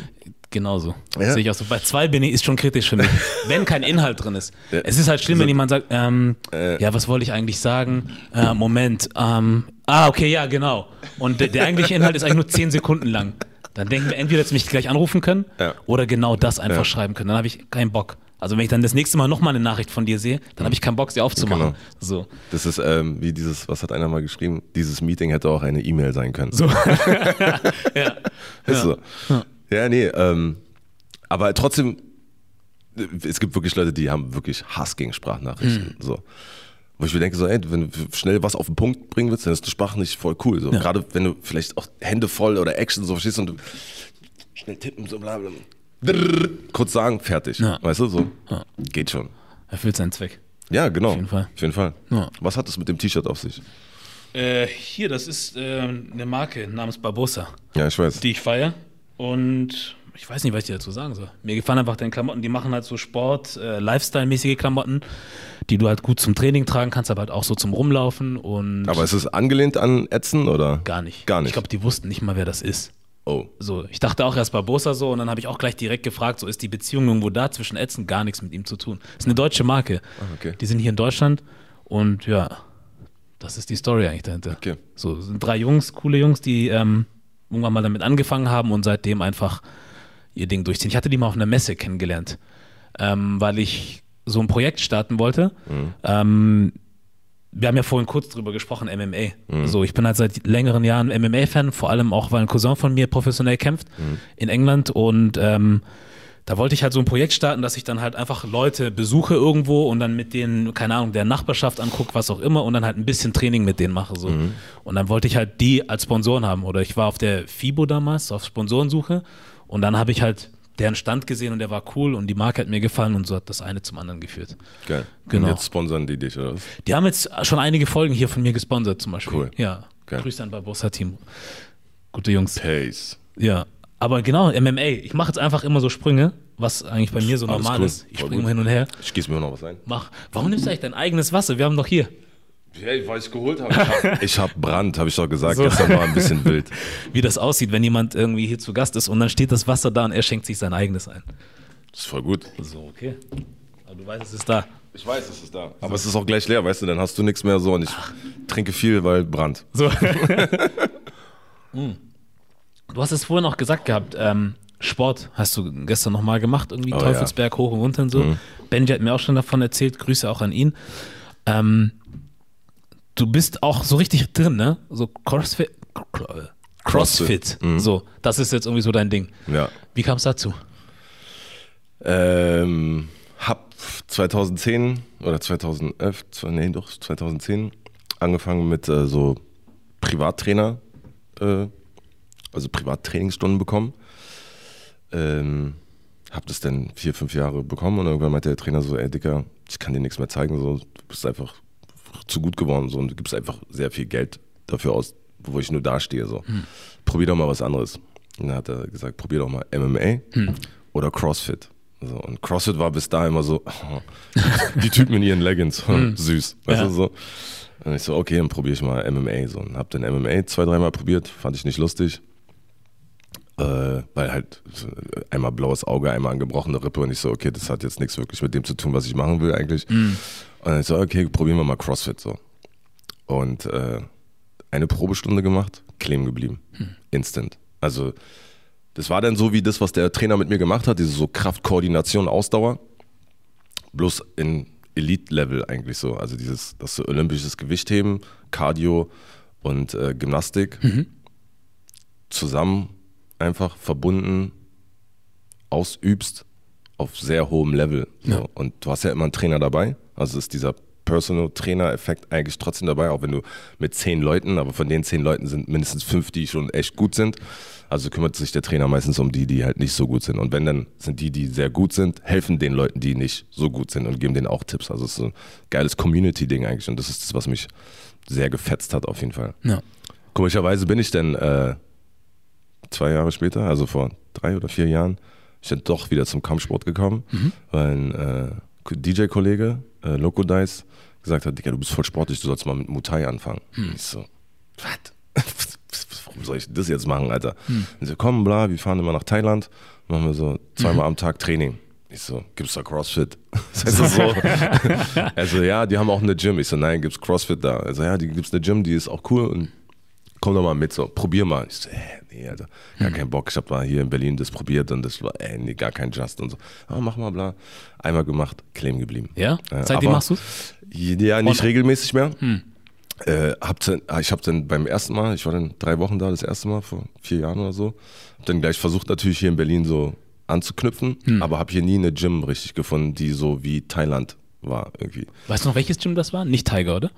Genauso. Ja? Sehe ich auch so. Bei zwei bin ich, ist schon kritisch für mich, wenn kein Inhalt drin ist. Ja. Es ist halt schlimm, wenn So- jemand sagt, ähm, Äh. ja, was wollte ich eigentlich sagen? Äh, Moment, ähm, ah, okay, ja, genau. Und der, der eigentliche Inhalt ist eigentlich nur zehn Sekunden lang. Dann denken wir, entweder dass sie mich gleich anrufen können Ja. oder genau das einfach Ja. schreiben können. Dann habe ich keinen Bock. Also wenn ich dann das nächste Mal nochmal eine Nachricht von dir sehe, dann habe ich keinen Bock, sie aufzumachen. Genau. So. Das ist ähm, wie dieses, was hat einer mal geschrieben? Dieses Meeting hätte auch eine E-Mail sein können. So. ja. Ist so. Ja, nee, ähm, aber trotzdem, es gibt wirklich Leute, die haben wirklich Hass gegen Sprachnachrichten. So. Wo ich mir denke, so, ey, wenn du schnell was auf den Punkt bringen willst, dann ist die Sprache nicht voll cool. So. Gerade wenn du vielleicht auch Hände voll oder Action so verstehst und du schnell tippen, so bla bla. Drrr, kurz sagen, fertig. Ja. Weißt du, so. Geht schon. Erfüllt seinen Zweck. Ja, genau. Auf jeden Fall. Auf jeden Fall. Ja. Was hat es mit dem T-Shirt auf sich? Äh, hier, das ist äh, eine Marke namens Barbosa. Ja, ich weiß. die ich feiere. Und ich weiß nicht, was ich dir dazu sagen soll. Mir gefallen einfach deine Klamotten. Die machen halt so Sport, äh, Lifestyle-mäßige Klamotten, die du halt gut zum Training tragen kannst, aber halt auch so zum Rumlaufen und aber ist es angelehnt an Ätzen oder? gar nicht. Gar nicht. Ich glaube, die wussten nicht mal, wer das ist. Oh. So, ich dachte auch erst Barbosa so und dann habe ich auch gleich direkt gefragt, so ist die Beziehung irgendwo da zwischen Ätzen gar nichts mit ihm zu tun. Das ist eine deutsche Marke. Ah, okay. Die sind hier in Deutschland und ja, das ist die Story eigentlich dahinter. Okay. So es sind drei Jungs, coole Jungs, die ähm, irgendwann mal damit angefangen haben und seitdem einfach ihr Ding durchziehen. Ich hatte die mal auf einer Messe kennengelernt, ähm, weil ich so ein Projekt starten wollte. Ähm, wir haben ja vorhin kurz drüber gesprochen, MMA. So, ich bin halt seit längeren Jahren MMA-Fan, vor allem auch, weil ein Cousin von mir professionell kämpft in England und ähm, da wollte ich halt so ein Projekt starten, dass ich dann halt einfach Leute besuche irgendwo und dann mit denen, keine Ahnung, der Nachbarschaft angucke, was auch immer und dann halt ein bisschen Training mit denen mache. So. Und dann wollte ich halt die als Sponsoren haben. Oder ich war auf der FIBO damals, auf Sponsorensuche und dann habe ich halt deren Stand gesehen und der war cool und die Marke hat mir gefallen und so hat das eine zum anderen geführt. Geil. Genau. Und jetzt sponsern die dich, oder was? Die haben jetzt schon einige Folgen hier von mir gesponsert zum Beispiel. Cool. Ja. Geil. Grüße an Barbosa-Team. Gute Jungs. Pace. Ja. Aber genau, MMA. Ich mache jetzt einfach immer so Sprünge, was eigentlich bei mir so Alles normal cool. ist. Ich springe immer hin und her. Ich gieße mir noch was ein. Mach. Warum nimmst du eigentlich dein eigenes Wasser? Wir haben doch hier. Hey, weil ich geholt habe. Ich habe hab Brand, habe ich doch gesagt. So. Gestern war ein bisschen wild. Wie das aussieht, wenn jemand irgendwie hier zu Gast ist und dann steht das Wasser da und er schenkt sich sein eigenes ein. Das ist voll gut. So, okay. Aber du weißt, es ist da. Ich weiß, es ist da. Aber es ist auch gleich leer, weißt du, dann hast du nichts mehr so und ich trinke viel, weil Brand. So. Hm. Du hast es vorhin auch gesagt gehabt, ähm, Sport hast du gestern nochmal gemacht, irgendwie Oh, Teufelsberg hoch und runter und so. Benji hat mir auch schon davon erzählt, Grüße auch an ihn. Ähm, du bist auch so richtig drin, ne? So Crossfit. Crossfit. Mhm. So, das ist jetzt irgendwie so dein Ding. Ja. Wie kam es dazu? Ähm, hab 2010 oder 2011, zwei- nee, doch 2010 angefangen mit äh, so Privattrainer, äh, also Privattrainingsstunden bekommen. Ähm, hab das dann vier, fünf Jahre bekommen und irgendwann meinte der Trainer so, ey Dicker, ich kann dir nichts mehr zeigen, so, du bist einfach zu gut geworden so, und du gibst einfach sehr viel Geld dafür aus, wo ich nur dastehe. So. Probier doch mal was anderes. Und dann hat er gesagt, probier doch mal MMA oder CrossFit. So, und CrossFit war bis da immer so, die Typen in ihren Leggings, süß. Weißt Ja. du, so. Und ich so, okay, dann probiere ich mal MMA. So. Und hab dann MMA zwei, dreimal probiert, fand ich nicht lustig. Äh, weil halt so einmal blaues Auge, einmal angebrochene Rippe und ich so, okay, das hat jetzt nichts wirklich mit dem zu tun, was ich machen will eigentlich. Und dann ich so, okay, probieren wir mal CrossFit so. Und äh, eine Probestunde gemacht, kleben geblieben. Instant. Also das war dann so wie das, was der Trainer mit mir gemacht hat, diese so Kraft, Koordination, Ausdauer. Bloß in Elite-Level eigentlich so. Also dieses, das so olympisches Gewichtheben, Cardio und äh, Gymnastik zusammen einfach verbunden ausübst auf sehr hohem Level. So. Ja. Und du hast ja immer einen Trainer dabei. Also ist dieser Personal Trainer-Effekt eigentlich trotzdem dabei, auch wenn du mit zehn Leuten, aber von den zehn Leuten sind mindestens fünf, die schon echt gut sind. Also kümmert sich der Trainer meistens um die, die halt nicht so gut sind. Und wenn dann sind die, die sehr gut sind, helfen den Leuten, die nicht so gut sind und geben denen auch Tipps. Also es ist so ein geiles Community-Ding eigentlich. Und das ist das, was mich sehr gefetzt hat auf jeden Fall. Ja. Komischerweise bin ich dann äh, zwei Jahre später, also vor drei oder vier Jahren, ich dann doch wieder zum Kampfsport gekommen, weil ein äh, DJ-Kollege, äh, Loco Dice, gesagt hat, Digga, du bist voll sportlich, du sollst mal mit Muay Thai anfangen. Und Ich so, was? Warum soll ich das jetzt machen, Alter? Und so, komm, bla, wir fahren immer nach Thailand, machen wir so zweimal am Tag Training. Ich so, gibt's da CrossFit? Heißt so. also ja, die haben auch eine Gym. Ich so, nein, gibt's CrossFit da? Also ja, die gibt's eine Gym, die ist auch cool und komm doch mal mit, so, probier mal. Ich so, äh, nee, Alter, gar keinen Bock. Ich hab mal hier in Berlin das probiert und das war, ey, nee, gar kein Just und so. Ah, mach mal, bla. Einmal gemacht, kleben geblieben. Ja? Äh, Seitdem machst du's? Ja, nicht Und- regelmäßig mehr. Äh, hab dann, ah, ich habe dann beim ersten Mal, ich war dann drei Wochen da, das erste Mal vor vier Jahren oder so, hab dann gleich versucht natürlich hier in Berlin so anzuknüpfen, aber habe hier nie eine Gym richtig gefunden, die so wie Thailand war irgendwie. Weißt du noch, welches Gym das war? Nicht Tiger, oder?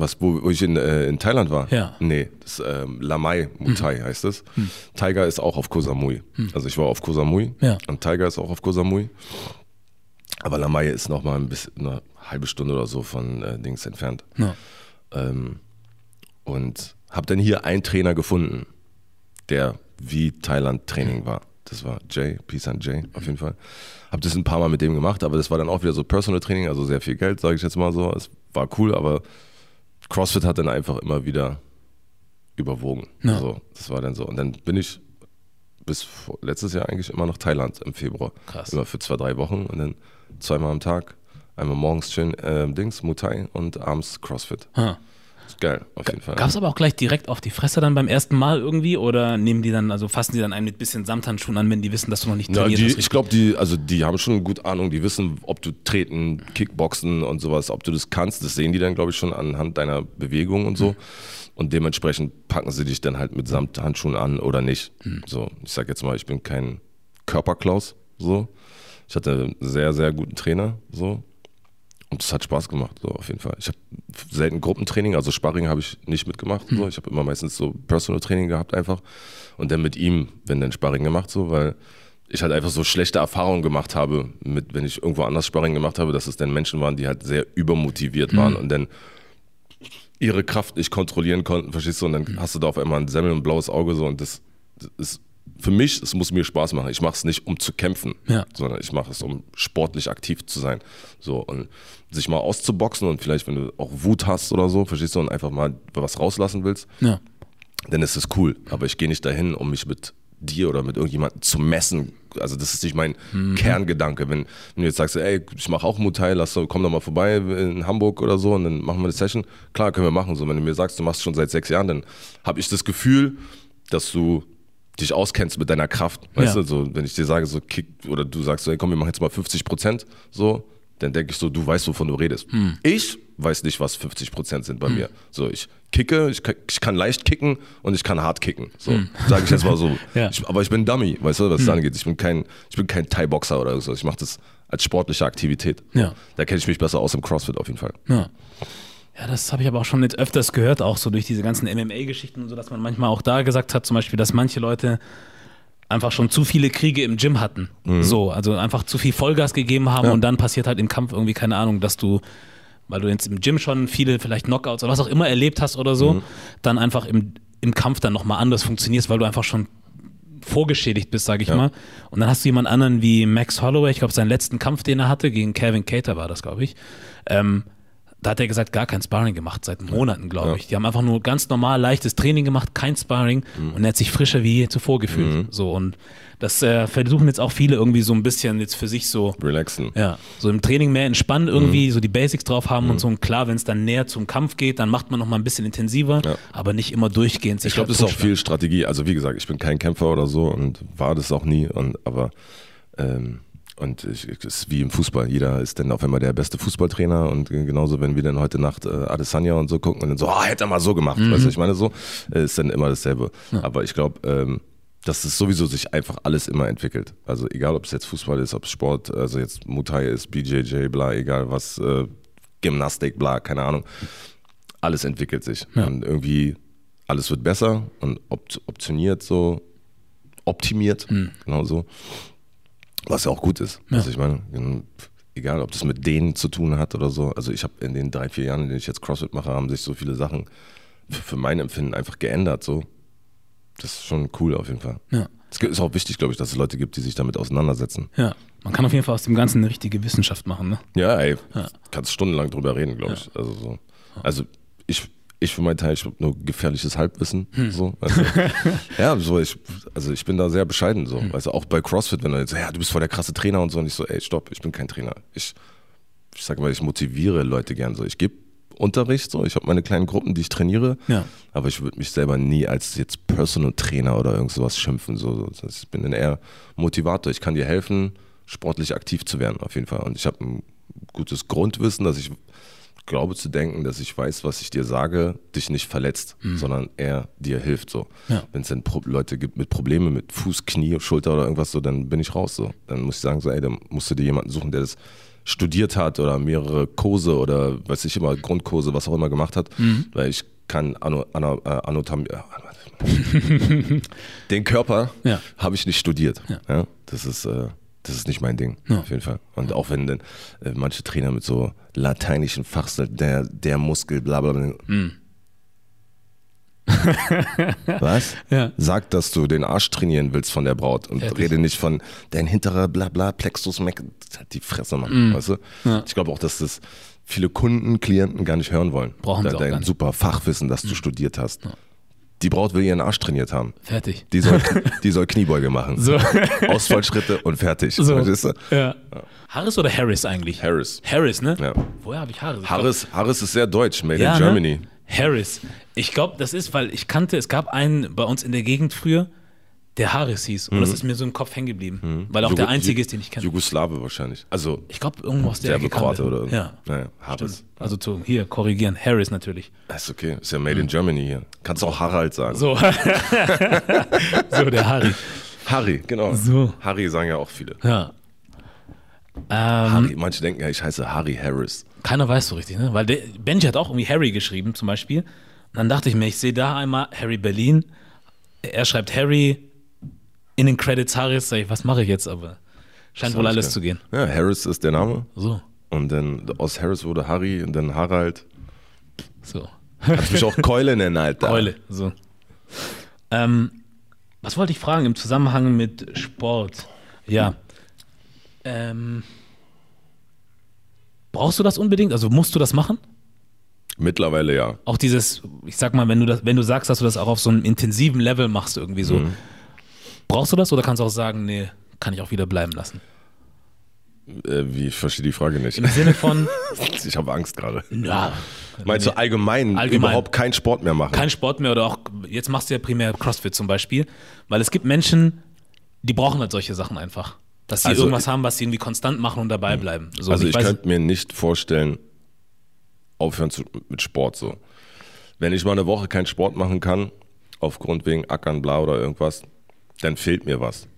Was, wo, wo ich in, äh, in Thailand war? Ja. Nee, das ähm, Lamai Muay heißt es. Tiger ist auch auf Koh Samui. Also ich war auf Koh Samui Ja. und Tiger ist auch auf Koh Samui. Aber Lamai ist noch mal ein bisschen, eine halbe Stunde oder so von äh, Dings entfernt. Ja. Ähm, und habe dann hier einen Trainer gefunden, der wie Thailand Training war. Das war Jay, Peace and Jay auf jeden Fall. Habe das ein paar Mal mit dem gemacht, aber das war dann auch wieder so Personal Training, also sehr viel Geld, sage ich jetzt mal so. Es war cool, aber CrossFit hat dann einfach immer wieder überwogen. Ja. So, das war dann so. Und dann bin ich bis letztes Jahr eigentlich immer nach Thailand im Februar. Krass. Immer für zwei, drei Wochen und dann zweimal am Tag. Einmal morgens schön äh, Dings, Muay und abends CrossFit. Ha. Ist geil, auf jeden Fall. Gab es aber auch gleich direkt auf die Fresse dann beim ersten Mal irgendwie oder nehmen die dann, also fassen die dann einen mit bisschen Samthandschuhen an, wenn die wissen, dass du noch nicht trainiert die, hast? ich glaube, die, also die haben schon gut Ahnung, die wissen, ob du treten, Kickboxen und sowas, ob du das kannst, das sehen die dann, glaube ich, schon anhand deiner Bewegung und so. Und dementsprechend packen sie dich dann halt mit Samthandschuhen an oder nicht. So, ich sag jetzt mal, ich bin kein Körperklaus, so. Ich hatte einen sehr, sehr guten Trainer, so. Und es hat Spaß gemacht, so auf jeden Fall. Ich habe selten Gruppentraining, also Sparring habe ich nicht mitgemacht. So. Ich habe immer meistens so Personal Training gehabt einfach. Und dann mit ihm, wenn dann Sparring gemacht, so, weil ich halt einfach so schlechte Erfahrungen gemacht habe, mit, wenn ich irgendwo anders Sparring gemacht habe, dass es dann Menschen waren, die halt sehr übermotiviert waren und dann ihre Kraft nicht kontrollieren konnten, verstehst du? Und dann hast du da auf einmal ein Semmel und ein blaues Auge so und das, das ist für mich, es muss mir Spaß machen. Ich mache es nicht, um zu kämpfen, Ja. sondern ich mache es, um sportlich aktiv zu sein. So und sich mal auszuboxen und vielleicht, wenn du auch Wut hast oder so, verstehst du, und einfach mal was rauslassen willst, ja. dann ist es cool. Aber ich gehe nicht dahin, um mich mit dir oder mit irgendjemandem zu messen. Also das ist nicht mein Kerngedanke. Wenn, wenn du jetzt sagst, ey, ich mache auch Muay lass komm doch mal vorbei in Hamburg oder so und dann machen wir eine Session. Klar, können wir machen. So, wenn du mir sagst, du machst schon seit sechs Jahren, dann habe ich das Gefühl, dass du dich auskennst mit deiner Kraft. Weißt Ja. du, so, wenn ich dir sage, so kick, oder du sagst, so, ey, komm, wir machen jetzt mal 50 Prozent, so, dann denke ich so, du weißt, wovon du redest. Hm. Ich weiß nicht, was 50 Prozent sind bei mir. So, ich kicke, ich, kann- ich kann leicht kicken und ich kann hart kicken. So, sage ich jetzt mal so. Hm. Ja. Hm. Ich, aber ich bin Dummy, weißt du, was das angeht. Ich bin kein, ich bin kein Thai-Boxer oder so. Ich mache das als sportliche Aktivität. Ja. Da kenne ich mich besser aus im CrossFit auf jeden Fall. Ja. Ja, das habe ich aber auch schon jetzt öfters gehört, auch so durch diese ganzen MMA-Geschichten und so, dass man manchmal auch da gesagt hat, zum Beispiel, dass manche Leute einfach schon zu viele Kriege im Gym hatten. So, also einfach zu viel Vollgas gegeben haben Ja. und dann passiert halt im Kampf irgendwie, keine Ahnung, dass du, weil du jetzt im Gym schon viele vielleicht Knockouts oder was auch immer erlebt hast oder so, dann einfach im, im Kampf dann nochmal anders funktionierst, weil du einfach schon vorgeschädigt bist, sage ich Ja. mal. Und dann hast du jemand anderen wie Max Holloway, ich glaube, seinen letzten Kampf, den er hatte, gegen Kevin Cater war das, glaube ich. Ähm, da hat er gesagt, gar kein Sparring gemacht, seit Monaten, glaube Ja. ich. Die haben einfach nur ganz normal leichtes Training gemacht, kein Sparring und er hat sich frischer wie je zuvor gefühlt. Mhm. So und das äh, versuchen jetzt auch viele irgendwie so ein bisschen jetzt für sich so, Relaxen. ja, so im Training mehr entspannen irgendwie, Mhm. so die Basics drauf haben und so. Und klar, wenn es dann näher zum Kampf geht, dann macht man noch mal ein bisschen intensiver, Ja. aber nicht immer durchgehend. Ich glaube, das ist auch viel Strategie. Also wie gesagt, ich bin kein Kämpfer oder so und war das auch nie. Und aber ähm, und es ist wie im Fußball. Jeder ist dann auf einmal der beste Fußballtrainer und genauso, wenn wir dann heute Nacht äh, Adesanya und so gucken und dann so, ah, hätte er mal so gemacht. Weißt du, ich meine so, äh, ist dann immer dasselbe. Aber ich glaube, ähm, dass es sowieso sich einfach alles immer entwickelt. Also egal, ob es jetzt Fußball ist, ob es Sport, also jetzt Muay ist, BJJ, bla, egal was, äh, Gymnastik, bla, keine Ahnung. Alles entwickelt sich. Ja. Und irgendwie alles wird besser und opt optioniert so, optimiert, genau so. Was ja auch gut ist. Ja. Also ich meine, egal ob das mit denen zu tun hat oder so. Also ich habe in den drei, vier Jahren, in denen ich jetzt CrossFit mache, haben sich so viele Sachen für, mein Empfinden einfach geändert. So. Das ist schon cool auf jeden Fall. Ja. Es ist auch wichtig, glaube ich, dass es Leute gibt, die sich damit auseinandersetzen. Ja, man kann auf jeden Fall aus dem Ganzen eine richtige Wissenschaft machen, ne? Ja, ey, Ja. kannst stundenlang drüber reden, glaube ich. Also, so. also ich, ich für meinen Teil, ich habe nur gefährliches Halbwissen. Hm. So, also, ja, so ich, also ich bin da sehr bescheiden so. Hm. Also auch bei CrossFit, wenn du jetzt, ja, du bist voll der krasse Trainer und so, und ich so, ey, stopp, ich bin kein Trainer. Ich, ich sage mal, ich motiviere Leute gern so. Ich gebe Unterricht, so, ich habe meine kleinen Gruppen, die ich trainiere, Ja. aber ich würde mich selber nie als jetzt Personal Trainer oder irgend sowas schimpfen. So. So, Ich bin dann eher Motivator. Ich kann dir helfen, sportlich aktiv zu werden, auf jeden Fall. Und ich habe ein gutes Grundwissen, dass ich glaube zu denken, dass ich weiß, was ich dir sage, dich nicht verletzt, sondern eher dir hilft. So. Ja. Wenn es dann Pro Leute gibt mit Problemen mit Fuß, Knie, Schulter oder irgendwas so, dann bin ich raus. So. Dann muss ich sagen, so, ey, dann musst du dir jemanden suchen, der das studiert hat oder mehrere Kurse oder weiß ich immer, Grundkurse, was auch immer gemacht hat, weil ich kann Ano, Ano, äh, Anatomie, äh, den Körper Ja. habe ich nicht studiert. Ja. das ist äh, das ist nicht mein Ding, Ja. auf jeden Fall. Und auch wenn dann äh, manche Trainer mit so lateinischen Fachseln, der, der Muskel, bla bla bla. Hm. Was? Ja. Sag, dass du den Arsch trainieren willst von der Braut und Fertig. rede nicht von dein hinterer bla bla Plexus Mac. Die Fresse, Mann. Weißt du? Hm. Ja. Ich glaube auch, dass das viele Kunden, Klienten gar nicht hören wollen. Brauchen Da- sie auch Dein super Fachwissen, das du studiert hast. Die Braut will ihren Arsch trainiert haben. Fertig. Die soll, die soll Kniebeuge machen. So. Ausfallschritte und fertig. So. Verstehst du? Ja. Harris oder Harris eigentlich? Harris. Harris, ne? Ja. Woher habe ich Harris? Harris, Harris ist sehr deutsch, made Ja, in ne? Germany. Harris. Ich glaube, das ist, weil ich kannte, es gab einen bei uns in der Gegend früher, der Harris hieß. Und das ist mir so im Kopf hängen geblieben. Weil auch der Jugo- einzige ist, den ich kenne. Jugoslawe wahrscheinlich. Also Ich glaube, irgendwo aus der Ecke Kroate der. oder Ja. Naja, Harris. Also zu, hier, korrigieren. Harris natürlich. Das ist okay. Ist ja made in Germany hier. Kannst auch Harald sagen. So. so, der Harry. Harry, genau. So. Harry sagen ja auch viele. Ja. Ähm, Harry, manche denken ja, ich heiße Harry Harris. keiner weiß so richtig, ne? Weil der, Benji hat auch irgendwie Harry geschrieben, zum Beispiel. Und dann dachte ich mir, ich sehe da einmal Harry Berlin. Er schreibt Harry in den Credits Harris. Sag ich, was mache ich jetzt? Aber scheint wohl alles zu gehen. Ja, Harris ist der Name. So. Und dann aus Harris wurde Harry und dann Harald. So. Kannst mich auch Keule nennen, Alter. Keule. So. Ähm, was wollte ich fragen im Zusammenhang mit Sport? Ja. Ähm, brauchst du das unbedingt? Also musst du das machen? Mittlerweile ja. Auch dieses, ich sag mal, wenn du das, wenn du sagst, dass du das auch auf so einem intensiven Level machst, irgendwie so, Mhm. Brauchst du das oder kannst du auch sagen, nee, kann ich auch wieder bleiben lassen? Äh, wie, ich verstehe die Frage nicht. Im Sinne von, Ich habe Angst gerade. ja, Meinst du allgemein, Allgemein. überhaupt keinen Sport mehr machen? kein Sport mehr oder auch, jetzt machst du ja primär CrossFit zum Beispiel, weil es gibt Menschen, die brauchen halt solche Sachen einfach. Dass sie Also, irgendwas haben, was sie irgendwie konstant machen und dabei bleiben. So, also ich, weiß- könnte mir nicht vorstellen, aufhören zu, mit Sport so. Wenn ich mal eine Woche keinen Sport machen kann, aufgrund wegen Ackern, bla oder irgendwas, dann fehlt mir was.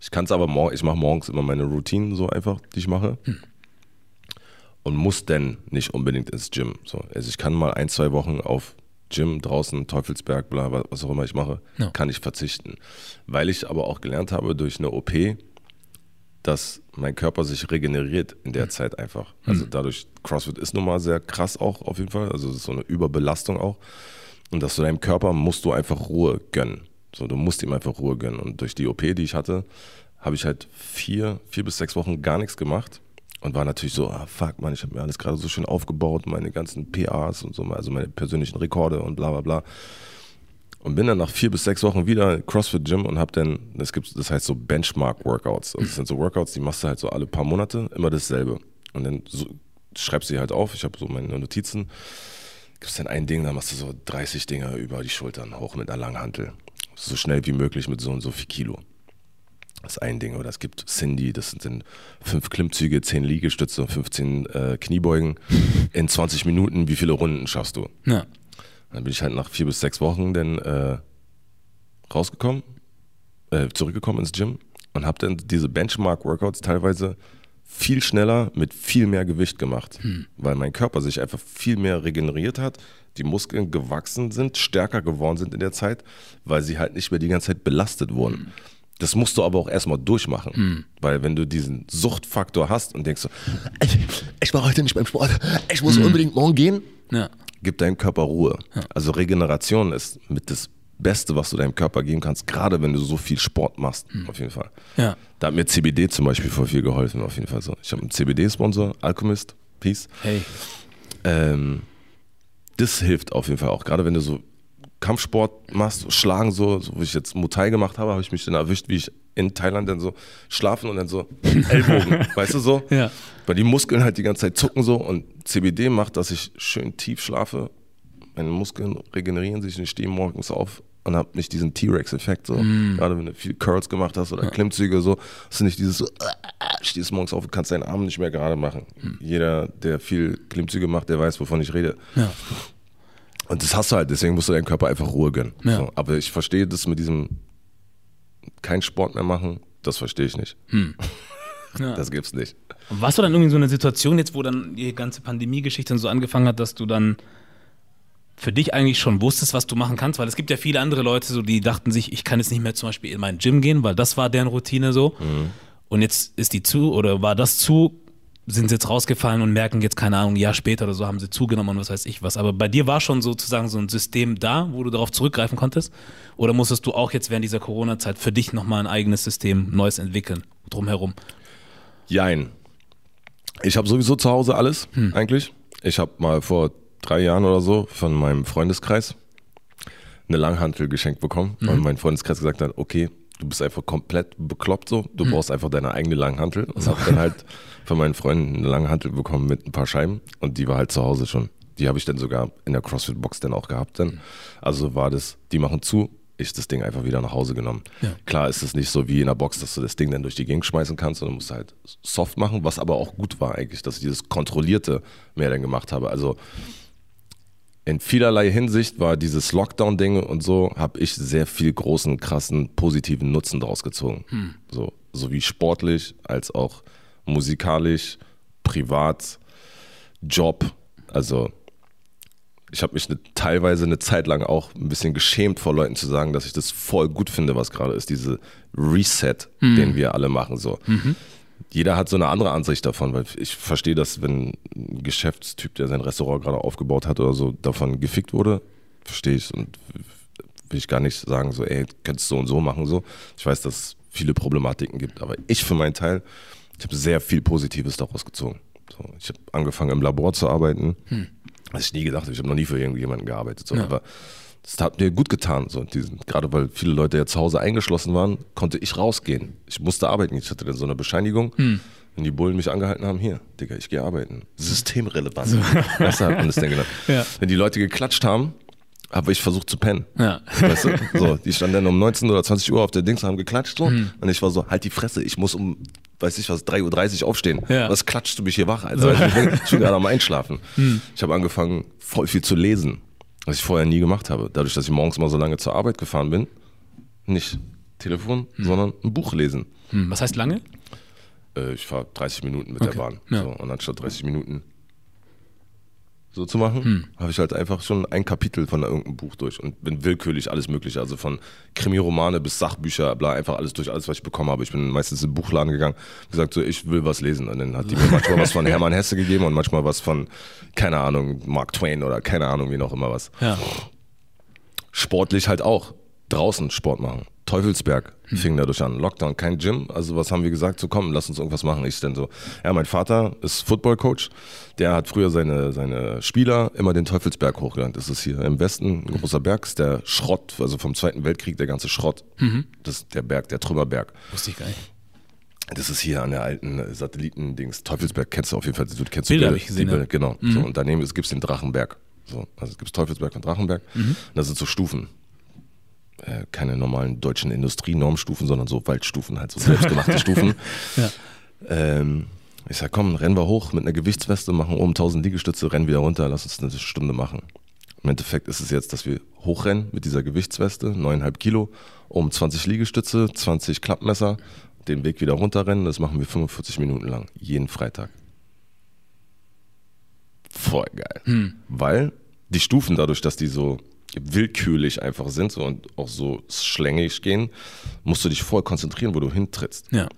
Ich kann es aber morgen, ich mache morgens immer meine Routinen so einfach, die ich mache. Und muss dann nicht unbedingt ins Gym. So. Also ich kann mal ein, zwei Wochen auf Gym draußen, Teufelsberg, bla, wa- was auch immer ich mache, Ja. kann ich verzichten. Weil ich aber auch gelernt habe durch eine OP, dass mein Körper sich regeneriert in der Zeit einfach. Also dadurch, CrossFit ist nun mal sehr krass auch auf jeden Fall. Also es ist so eine Überbelastung auch. Und dass du deinem Körper musst du einfach Ruhe gönnen. So, du musst ihm einfach Ruhe gönnen. Und durch die OP, die ich hatte, habe ich halt vier, vier bis sechs Wochen gar nichts gemacht. Und war natürlich so, ah fuck, man, ich habe mir alles gerade so schön aufgebaut, meine ganzen PAs und so, also meine persönlichen Rekorde und bla bla bla. Und bin dann nach vier bis sechs Wochen wieder CrossFit Gym und habe dann, das gibt, das heißt so Benchmark Workouts. Also das sind so Workouts, die machst du halt so alle paar Monate, immer dasselbe. Und dann so, schreibst du die halt auf. Ich habe so meine Notizen. Gibst dann ein Ding, dann machst du so 30 Dinger über die Schultern hoch mit einer Langhantel. So schnell wie möglich mit so und so viel Kilo. Das ist ein Ding. Oder es gibt Cindy, das sind dann fünf Klimmzüge, zehn Liegestütze und 15 äh, Kniebeugen. In 20 Minuten, wie viele Runden schaffst du? ja. Dann bin ich halt nach vier bis sechs Wochen dann äh, rausgekommen, äh, zurückgekommen ins Gym und habe dann diese Benchmark-Workouts teilweise viel schneller mit viel mehr Gewicht gemacht, weil mein Körper sich einfach viel mehr regeneriert hat, die Muskeln gewachsen sind, stärker geworden sind in der Zeit, weil sie halt nicht mehr die ganze Zeit belastet wurden. Das musst du aber auch erstmal durchmachen, weil wenn du diesen Suchtfaktor hast und denkst so, ich, ich war heute nicht beim Sport, ich muss unbedingt morgen gehen, ja. gib deinem Körper Ruhe. Also Regeneration ist mit das Beste, was du deinem Körper geben kannst, gerade wenn du so viel Sport machst, auf jeden Fall. Ja. Da hat mir CBD zum Beispiel voll viel geholfen, auf jeden Fall so. Ich habe einen CBD-Sponsor, Alchemist, Peace. Hey. Ähm, das hilft auf jeden Fall auch, gerade wenn du so Kampfsport machst, so Schlagen so, so wie ich jetzt Muay gemacht habe, habe ich mich dann erwischt, wie ich in Thailand dann so schlafen und dann so Ellbogen, weißt du so? Ja. Weil die Muskeln halt die ganze Zeit zucken so und CBD macht, dass ich schön tief schlafe. Meine Muskeln regenerieren sich und ich stehe morgens auf und habe nicht diesen T-Rex-Effekt so. Gerade wenn du viel Curls gemacht hast oder Klimmzüge so, hast du nicht dieses so, stehst morgens auf und kannst deinen Arm nicht mehr gerade machen. Jeder, der viel Klimmzüge macht, der weiß, wovon ich rede. Ja. Und das hast du halt, deswegen musst du deinem Körper einfach Ruhe gönnen. Ja. So, aber ich verstehe das mit diesem kein Sport mehr machen, das verstehe ich nicht. Ja. Das gibt's nicht. Und warst du dann irgendwie in so eine Situation jetzt, wo dann die ganze Pandemie-Geschichte so angefangen hat, dass du dann für dich eigentlich schon wusstest, was du machen kannst? Weil es gibt ja viele andere Leute, so, die dachten sich, ich kann jetzt nicht mehr zum Beispiel in mein Gym gehen, weil das war deren Routine so. Und jetzt ist die zu oder war das zu, sind sie jetzt rausgefallen und merken jetzt, keine Ahnung, ein Jahr später oder so haben sie zugenommen und was weiß ich was. Aber bei dir war schon sozusagen so ein System da, wo du darauf zurückgreifen konntest? Oder musstest du auch jetzt während dieser Corona-Zeit für dich nochmal ein eigenes System, neues entwickeln, drumherum? Jein. Ich habe sowieso zu Hause alles, eigentlich. Ich habe mal vor drei Jahren oder so von meinem Freundeskreis eine Langhantel geschenkt bekommen. Und mein Freundeskreis gesagt hat, okay, du bist einfach komplett bekloppt so, du brauchst einfach deine eigene Langhantel. Und habe dann halt von meinen Freunden eine Langhantel bekommen mit ein paar Scheiben. Und die war halt zu Hause schon. Die habe ich dann sogar in der CrossFit-Box dann auch gehabt. Dann. Also war das, die machen zu, ich das Ding einfach wieder nach Hause genommen. Ja. Klar ist es nicht so wie in der Box, dass du das Ding dann durch die Gegend schmeißen kannst, sondern musst halt soft machen, was aber auch gut war eigentlich, dass ich dieses Kontrollierte mehr dann gemacht habe. Also in vielerlei Hinsicht war dieses Lockdown-Ding und so, habe ich sehr viel großen, krassen, positiven Nutzen daraus gezogen. So, sowie sportlich als auch musikalisch, privat, Job. Also ich habe mich ne, teilweise eine Zeit lang auch ein bisschen geschämt vor Leuten zu sagen, dass ich das voll gut finde, was gerade ist, diese Reset, den wir alle machen. So. Jeder hat so eine andere Ansicht davon, weil ich verstehe das, wenn ein Geschäftstyp, der sein Restaurant gerade aufgebaut hat oder so, davon gefickt wurde, verstehe ich und will ich gar nicht sagen, so, ey, könntest du so und so machen, so. Ich weiß, dass es viele Problematiken gibt, aber ich für meinen Teil, ich habe sehr viel Positives daraus gezogen. So, ich habe angefangen im Labor zu arbeiten, was ich nie gedacht habe. Ich habe noch nie für irgendjemanden gearbeitet, so, Ja. aber das hat mir gut getan. So, diesen, gerade weil viele Leute ja zu Hause eingeschlossen waren, konnte ich rausgehen. Ich musste arbeiten. Ich hatte dann so eine Bescheinigung. Wenn die Bullen mich angehalten haben, hier, Digga, ich gehe arbeiten. Systemrelevant. Das hat man das denn genannt. Ja. Wenn die Leute geklatscht haben, habe ich versucht zu pennen. Ja. Weißt du? So, die standen dann um 19 oder 20 Uhr auf der Dings, haben geklatscht so. Und ich war so, halt die Fresse, ich muss um weiß ich was, 3.30 Uhr aufstehen. Ja. Was klatscht du mich hier wach? Ich bin, ich bin gerade am Einschlafen. Hm. Ich habe angefangen, voll viel zu lesen, was ich vorher nie gemacht habe. Dadurch, dass ich morgens mal so lange zur Arbeit gefahren bin, nicht Telefon, sondern ein Buch lesen. Hm, was heißt lange? Äh, ich fahre 30 Minuten mit Okay. der Bahn. Ja. So, und anstatt 30 Minuten so zu machen, Hm. habe ich halt einfach schon ein Kapitel von irgendeinem Buch durch und bin willkürlich alles mögliche, also von Krimiromane bis Sachbücher, bla, einfach alles durch, alles, was ich bekommen habe. Ich bin meistens in den Buchladen gegangen, gesagt so, ich will was lesen. Und dann hat die mir manchmal was von Hermann Hesse gegeben und manchmal was von, keine Ahnung, Mark Twain oder keine Ahnung, wie noch immer was. Ja. Sportlich halt auch. Draußen Sport machen. Teufelsberg fing dadurch an. Lockdown, kein Gym. Also was haben wir gesagt? So komm, lass uns irgendwas machen. Ich denn so. Ja, mein Vater ist Football-Coach. Der hat früher seine, seine Spieler immer den Teufelsberg hochgerannt. Das ist hier im Westen ein großer Berg. Das ist der Schrott, also vom Zweiten Weltkrieg, der ganze Schrott. Das ist der Berg, der Trümmerberg. Wusste ich gar nicht. Das ist hier an der alten Satellitendings. Teufelsberg kennst du auf jeden Fall. Du kennst Bilder die hab ich gesehen. Bilder, Genau. So, und daneben gibt es den Drachenberg. So, also es gibt Teufelsberg und Drachenberg. Mhm. Das sind so Stufen. Äh, keine normalen deutschen Industrienormstufen, sondern so Waldstufen, halt so selbstgemachte Stufen. Ja. Ähm, ich sag, komm, rennen wir hoch mit einer Gewichtsweste, machen oben 1000 Liegestütze, rennen wieder runter, lass uns eine Stunde machen. Im Endeffekt ist es jetzt, dass wir hochrennen mit dieser Gewichtsweste, 9,5 Kilo, um 20 Liegestütze, 20 Klappmesser, den Weg wieder runterrennen. Das machen wir 45 Minuten lang, jeden Freitag. Voll geil. Weil die Stufen, dadurch, dass die so willkürlich einfach sind so, und auch so schlängig gehen, musst du dich voll konzentrieren, wo du hintrittst Ja.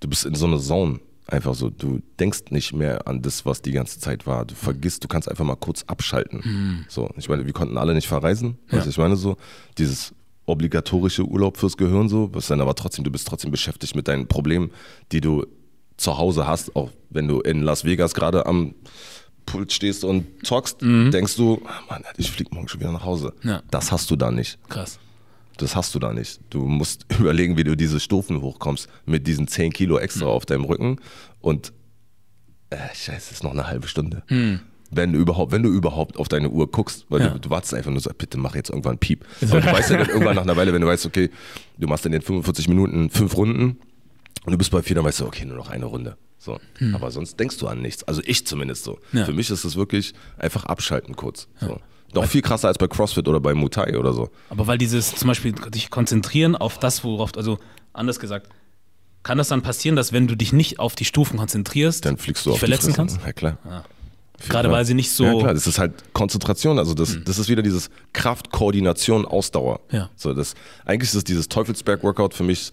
du bist in so einer Zone. Einfach so, du denkst nicht mehr an das, was die ganze Zeit war. Du vergisst, du kannst einfach mal kurz abschalten. So, ich meine, wir konnten alle nicht verreisen. Ja. Ich meine so, dieses obligatorische Urlaub fürs Gehirn so, was dann aber trotzdem, du bist trotzdem beschäftigt mit deinen Problemen, die du zu Hause hast, auch wenn du in Las Vegas gerade am Pult stehst und zockst, denkst du, ah, Mann, ich flieg morgen schon wieder nach Hause. Ja. Das hast du da nicht. Krass. Das hast du da nicht. Du musst überlegen, wie du diese Stufen hochkommst mit diesen 10 Kilo extra auf deinem Rücken und äh, scheiße, ist noch eine halbe Stunde. Wenn du überhaupt, wenn du überhaupt auf deine Uhr guckst, weil Ja. du, du wartest einfach nur so, bitte mach jetzt irgendwann Piep. Aber du weißt ja dann irgendwann nach einer Weile, wenn du weißt, okay, du machst in den 45 Minuten fünf Runden und du bist bei vier, dann weißt du, okay, nur noch eine Runde. So. Aber sonst denkst du an nichts. Also ich zumindest so. Ja. Für mich ist es wirklich einfach abschalten kurz. So. Noch viel krasser als bei CrossFit oder bei Muay Thai oder so. Aber weil dieses zum Beispiel dich konzentrieren auf das, worauf, also anders gesagt, kann das dann passieren, dass wenn du dich nicht auf die Stufen konzentrierst, Dann fliegst du dich auf die verletzen Fresse. kannst? Ja, klar. Gerade Klar. weil sie nicht so. Ja, klar, das ist halt Konzentration. Also, das, das ist wieder dieses Kraft, Koordination, Ausdauer. Ja. So, das, eigentlich ist es dieses Teufelsberg-Workout für mich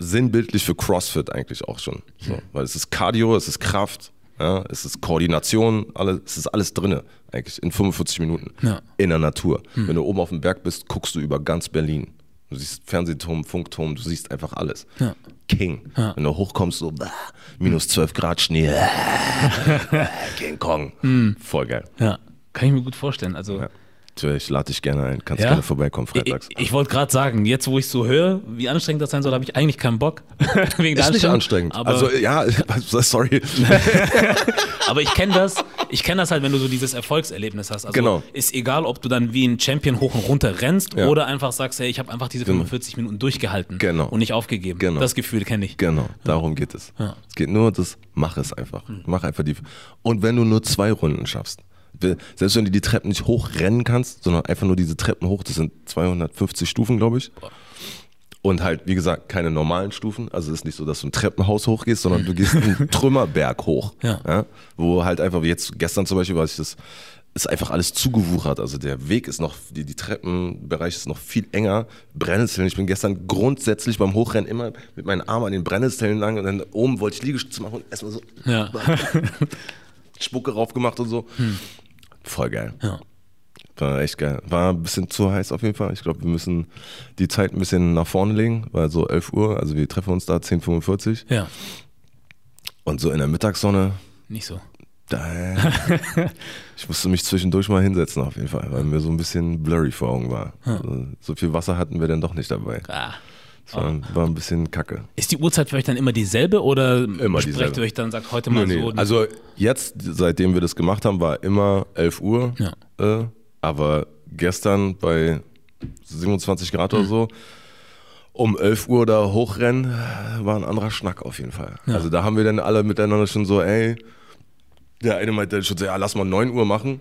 sinnbildlich für CrossFit eigentlich auch schon. So, weil es ist Cardio, es ist Kraft, ja, es ist Koordination, alles, es ist alles drinne eigentlich in 45 Minuten Ja. in der Natur. Wenn du oben auf dem Berg bist, guckst du über ganz Berlin. Du siehst Fernsehturm, Funkturm, du siehst einfach alles. Ja. King. Wenn du hochkommst, so bah, minus 12 Grad Schnee. King Kong. Voll geil. Ja, kann ich mir gut vorstellen. Also, Ich lade dich gerne ein. Kannst Ja? gerne vorbeikommen ich, freitags. ich wollte gerade sagen, jetzt wo ich so höre, wie anstrengend das sein soll, habe ich eigentlich keinen Bock. Wegen ist nicht anstrengend. Aber, also ja, sorry. aber ich kenne das, ich kenne das halt, wenn du so dieses Erfolgserlebnis hast. Also Genau. ist egal, ob du dann wie ein Champion hoch und runter rennst Ja. oder einfach sagst, hey, ich habe einfach diese 45 Minuten durchgehalten Genau. und nicht aufgegeben. Genau. Das Gefühl kenne ich. Genau, darum geht es. Ja. Es geht nur das, mach es einfach. Mach einfach die. Und wenn du nur zwei Runden schaffst, selbst wenn du die Treppen nicht hochrennen kannst, sondern einfach nur diese Treppen hoch, das sind 250 Stufen, glaube ich. Und halt, wie gesagt, keine normalen Stufen. Also es ist nicht so, dass du ein Treppenhaus hochgehst, sondern du gehst einen Trümmerberg hoch. Ja. Wo halt einfach, wie jetzt gestern zum Beispiel, weiß ich das, ist einfach alles zugewuchert. Also der Weg ist noch, die, die Treppenbereich ist noch viel enger. Brennnesseln. Ich bin gestern grundsätzlich beim Hochrennen immer mit meinen Armen an den Brennnesseln lang und dann oben wollte ich Liegestütze machen und erstmal so Ja. Spucke rauf gemacht und so. Voll geil. Ja. War echt geil. War ein bisschen zu heiß auf jeden Fall. Ich glaube, wir müssen die Zeit ein bisschen nach vorne legen, weil so 11 Uhr, also wir treffen uns da 10.45 ja, und so in der Mittagssonne, nicht so. da, ich musste mich zwischendurch mal hinsetzen auf jeden Fall, weil mir so ein bisschen blurry vor Augen war. Also, so viel Wasser hatten wir dann doch nicht dabei. Ah. Das war, war ein bisschen kacke. Ist die Uhrzeit für euch dann immer dieselbe oder Immer besprecht dieselbe. ihr euch dann, sagt heute mal Nee, nee. so? Also jetzt, seitdem wir das gemacht haben, war immer 11 Uhr. Ja. Äh, aber gestern bei 27 Grad Mhm. oder so um 11 Uhr da hochrennen, war ein anderer Schnack auf jeden Fall. Ja. Also da haben wir dann alle miteinander schon so, ey, der eine meinte schon so, ja, lass mal 9 Uhr machen.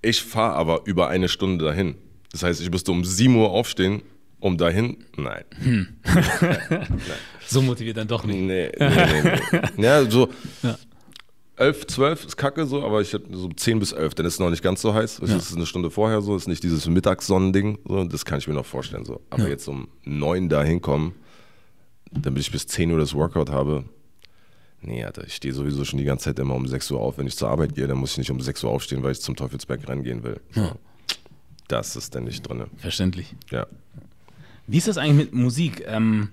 Ich fahre aber über eine Stunde dahin. Das heißt, ich müsste um 7 Uhr aufstehen, um dahin. Nein. Hm. Nein. So motiviert dann doch nicht. Nee, nee, nee. nee. ja, so. Ja. 11, 12 ist kacke so, aber ich hätte so 10 bis 11, dann ist es noch nicht ganz so heiß. Das ja. ist eine Stunde vorher so, ist nicht dieses Mittagssonnending, so, das kann ich mir noch vorstellen. So. Aber ja. jetzt um 9 da hinkommen, damit ich bis 10 Uhr das Workout habe. Nee, Alter, ich stehe sowieso schon die ganze Zeit immer um 6 Uhr auf. Wenn ich zur Arbeit gehe, dann muss ich nicht um 6 Uhr aufstehen, weil ich zum Teufelsberg reingehen will. Ja. Das ist dann nicht drin. Verständlich. Ja. Wie ist das eigentlich mit Musik? Ähm,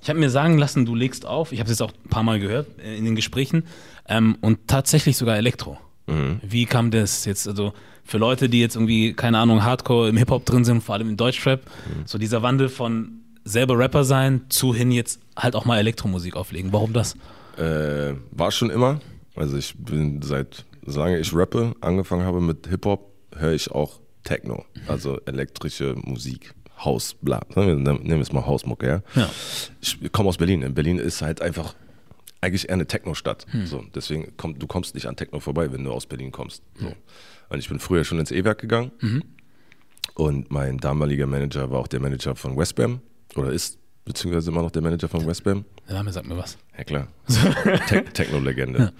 ich habe mir sagen lassen, du legst auf. Ich habe es jetzt auch ein paar Mal gehört äh, in den Gesprächen. Ähm, und tatsächlich sogar Elektro. Mhm. Wie kam das jetzt? Also für Leute, die jetzt irgendwie, keine Ahnung, Hardcore im Hip-Hop drin sind, vor allem im Deutschrap, mhm. so dieser Wandel von selber Rapper sein zu hin jetzt halt auch mal Elektromusik auflegen. Warum das? Äh, war schon immer. Also ich bin seit, solange ich rappe, angefangen habe mit Hip-Hop, höre ich auch Techno, also elektrische Musik. Haus, bla. Nehmen wir es mal Hausmucke, ja. ja. Ich komme aus Berlin. In Berlin ist halt einfach eigentlich eher eine Techno-Stadt. Hm. So, deswegen komm, du kommst nicht an Techno vorbei, wenn du aus Berlin kommst. So. Hm. Und ich bin früher schon ins E-Werk gegangen. Mhm. Und mein damaliger Manager war auch der Manager von Westbam oder ist beziehungsweise immer noch der Manager von Westbam. Der Name sagt mir was. Ja klar. Te Techno-Legende. Ja.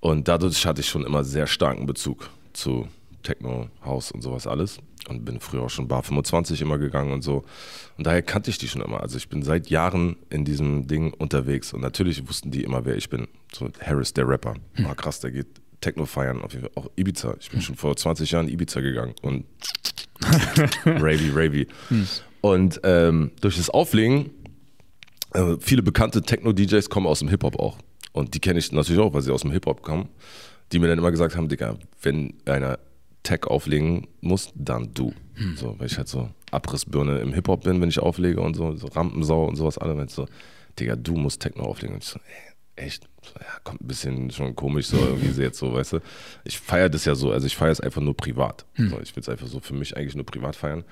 Und dadurch hatte ich schon immer sehr starken Bezug zu Techno, House und sowas alles und bin früher auch schon Bar 25 immer gegangen und so. Und daher kannte ich die schon immer. Also ich bin seit Jahren in diesem Ding unterwegs und natürlich wussten die immer, wer ich bin. So Harris, der Rapper. Hm. Ah, krass, der geht Techno feiern, auf jeden Fall. Auch Ibiza. Ich bin hm. schon vor 20 Jahren Ibiza gegangen und Ravy, Ravy. Hm. Und ähm, durch das Auflegen, äh, viele bekannte Techno-DJs kommen aus dem Hip-Hop auch. Und die kenne ich natürlich auch, weil sie aus dem Hip-Hop kommen. Die mir dann immer gesagt haben, Digga, wenn einer Tech auflegen muss, dann du. Hm. So, weil ich halt so Abrissbirne im Hip-Hop bin, wenn ich auflege und so, so Rampensau und sowas alle. So, Digga, du musst Techno auflegen. Und ich so, ey, echt? So, ja, kommt ein bisschen schon komisch so irgendwie jetzt so, weißt du. Ich feiere das ja so, also ich feiere es einfach nur privat. Hm. So, ich will es einfach so für mich eigentlich nur privat feiern.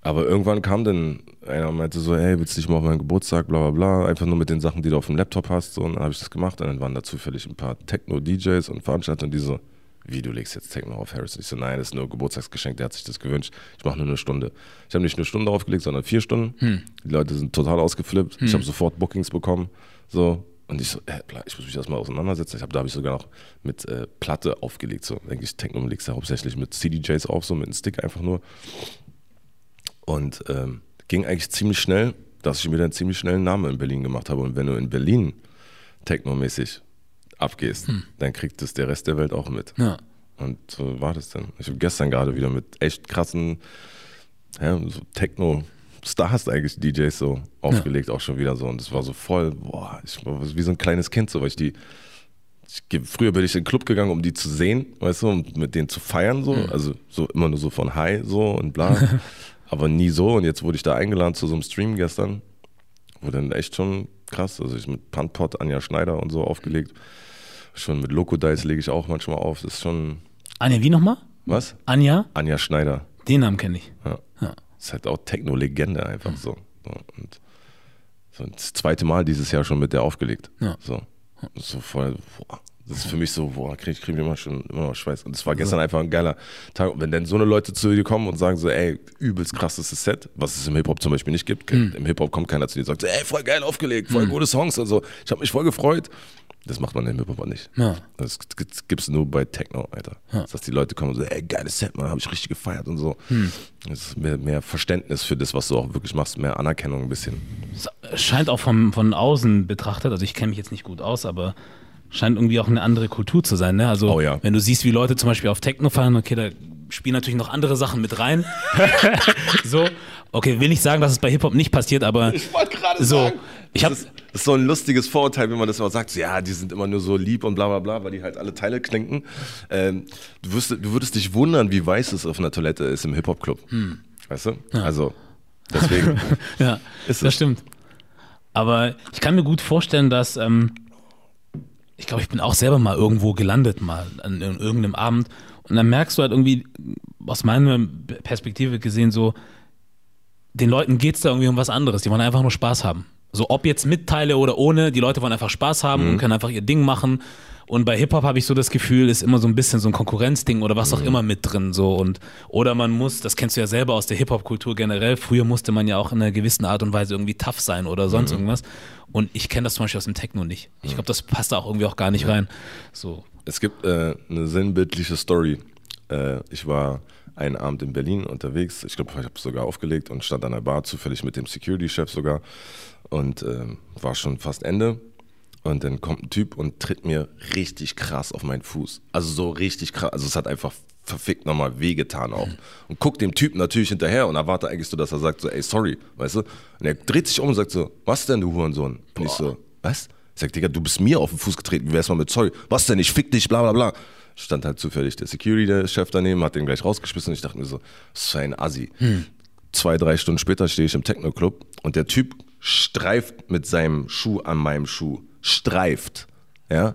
Aber irgendwann kam dann einer und meinte so, hey, willst du dich mal auf meinen Geburtstag, bla bla bla, einfach nur mit den Sachen, die du auf dem Laptop hast. So, und dann habe ich das gemacht und dann waren da zufällig ein paar Techno-DJs und Veranstalter und die so, wie du legst jetzt Techno auf Harris? Ich so, nein, das ist nur ein Geburtstagsgeschenk, der hat sich das gewünscht. Ich mache nur eine Stunde. Ich habe nicht eine Stunde aufgelegt, sondern vier Stunden. Hm. Die Leute sind total ausgeflippt. Hm. Ich habe sofort Bookings bekommen. So. Und ich so, äh, ich muss mich erstmal auseinandersetzen. Ich hab, da habe ich sogar noch mit äh, Platte aufgelegt. So, denke ich, Techno legst ja hauptsächlich mit CDJs auf, so mit einem Stick einfach nur. Und ähm, ging eigentlich ziemlich schnell, dass ich mir dann ziemlich schnell einen Namen in Berlin gemacht habe. Und wenn du in Berlin technomäßig abgehst, hm. dann kriegt es der Rest der Welt auch mit. Ja. Und so war das dann. Ich habe gestern gerade wieder mit echt krassen ja, so Techno-Stars eigentlich, DJs so aufgelegt, ja. auch schon wieder so. Und es war so voll, boah, ich war wie so ein kleines Kind, so, weil ich die. Ich, früher bin ich in den Club gegangen, um die zu sehen, weißt du, und mit denen zu feiern, so. Mhm. Also so immer nur so von Hi, so und bla. Aber nie so. Und jetzt wurde ich da eingeladen zu so einem Stream gestern. Wurde dann echt schon krass. Also ich mit Panpot, Anja Schneider und so aufgelegt. Schon mit Locodice lege ich auch manchmal auf. Das ist schon. Anja, wie nochmal? Was? Anja? Anja Schneider. Den Namen kenne ich. Ja. ja. Ist halt auch Techno-Legende einfach mhm. so. Und so das zweite Mal dieses Jahr schon mit der aufgelegt. Ja. So. So voll, boah. Das ist für mich so, boah, krieg, krieg ich immer schon immer noch Schweiß. Und es war gestern so. einfach ein geiler Tag. Und wenn dann so eine Leute zu dir kommen und sagen so, ey, übelst krasses Set, was es im Hip-Hop zum Beispiel nicht gibt. Mhm. Im Hip-Hop kommt keiner zu dir und sagt, ey, voll geil aufgelegt, voll mhm. gute Songs und so. Ich habe mich voll gefreut. Das macht man im Hip-Hop nicht. Ja. Das gibt es nur bei Techno, Alter. Ja. Dass die Leute kommen und sagen, ey, geiles Set, man, habe ich richtig gefeiert und so. Hm. Das ist mehr, mehr, Verständnis für das, was du auch wirklich machst, mehr Anerkennung ein bisschen. Es scheint auch vom, von außen betrachtet, also ich kenne mich jetzt nicht gut aus, aber scheint irgendwie auch eine andere Kultur zu sein. Ne? Also oh, ja. wenn du siehst, wie Leute zum Beispiel auf Techno fahren, okay, da spielen natürlich noch andere Sachen mit rein. so, okay, will nicht sagen, dass es bei Hip-Hop nicht passiert, aber ich wollte gerade so, sagen, ich habe das ist so ein lustiges Vorurteil, wenn man das immer sagt, so, ja, die sind immer nur so lieb und bla bla bla, weil die halt alle Teile klinken. Ähm, du, wirst, du würdest dich wundern, wie weiß es auf einer Toilette ist im Hip-Hop-Club. Hm. Weißt du? Ja. Also, deswegen. ja, ist das stimmt. Aber ich kann mir gut vorstellen, dass, ähm, ich glaube, ich bin auch selber mal irgendwo gelandet, mal an, an irgendeinem Abend. Und dann merkst du halt irgendwie, aus meiner Perspektive gesehen, so, den Leuten geht es da irgendwie um was anderes. Die wollen einfach nur Spaß haben. So, ob jetzt mit Teile oder ohne, die Leute wollen einfach Spaß haben Mhm. und können einfach ihr Ding machen. Und bei Hip-Hop habe ich so das Gefühl, ist immer so ein bisschen so ein Konkurrenzding oder was auch Mhm. immer mit drin. So. Und, oder man muss, das kennst du ja selber aus der Hip-Hop-Kultur generell, früher musste man ja auch in einer gewissen Art und Weise irgendwie tough sein oder Mhm. sonst irgendwas. Und ich kenne das zum Beispiel aus dem Techno nicht. Ich glaube, das passt da auch irgendwie auch gar nicht rein. So. Es gibt äh, eine sinnbildliche Story. Äh, ich war einen Abend in Berlin unterwegs. Ich glaube, ich habe sogar aufgelegt und stand an der Bar, zufällig mit dem Security-Chef sogar. Und ähm, war schon fast Ende. Und dann kommt ein Typ und tritt mir richtig krass auf meinen Fuß. Also so richtig krass. Also es hat einfach verfickt nochmal wehgetan auch. Und guckt dem Typen natürlich hinterher und erwarte eigentlich so, dass er sagt so, ey, sorry, weißt du? Und er dreht sich um und sagt so, was denn, du Hurensohn? Und ich so, was? Ich sag, Digga, du bist mir auf den Fuß getreten, wie wär's mal mit sorry? Was denn, ich fick dich, bla bla bla. Stand halt zufällig der Security, der Chef daneben, hat den gleich rausgeschmissen und ich dachte mir so, das ist ein Assi. Zwei, drei Stunden später stehe ich im Techno-Club und der Typ streift mit seinem Schuh an meinem Schuh. Streift. Ja?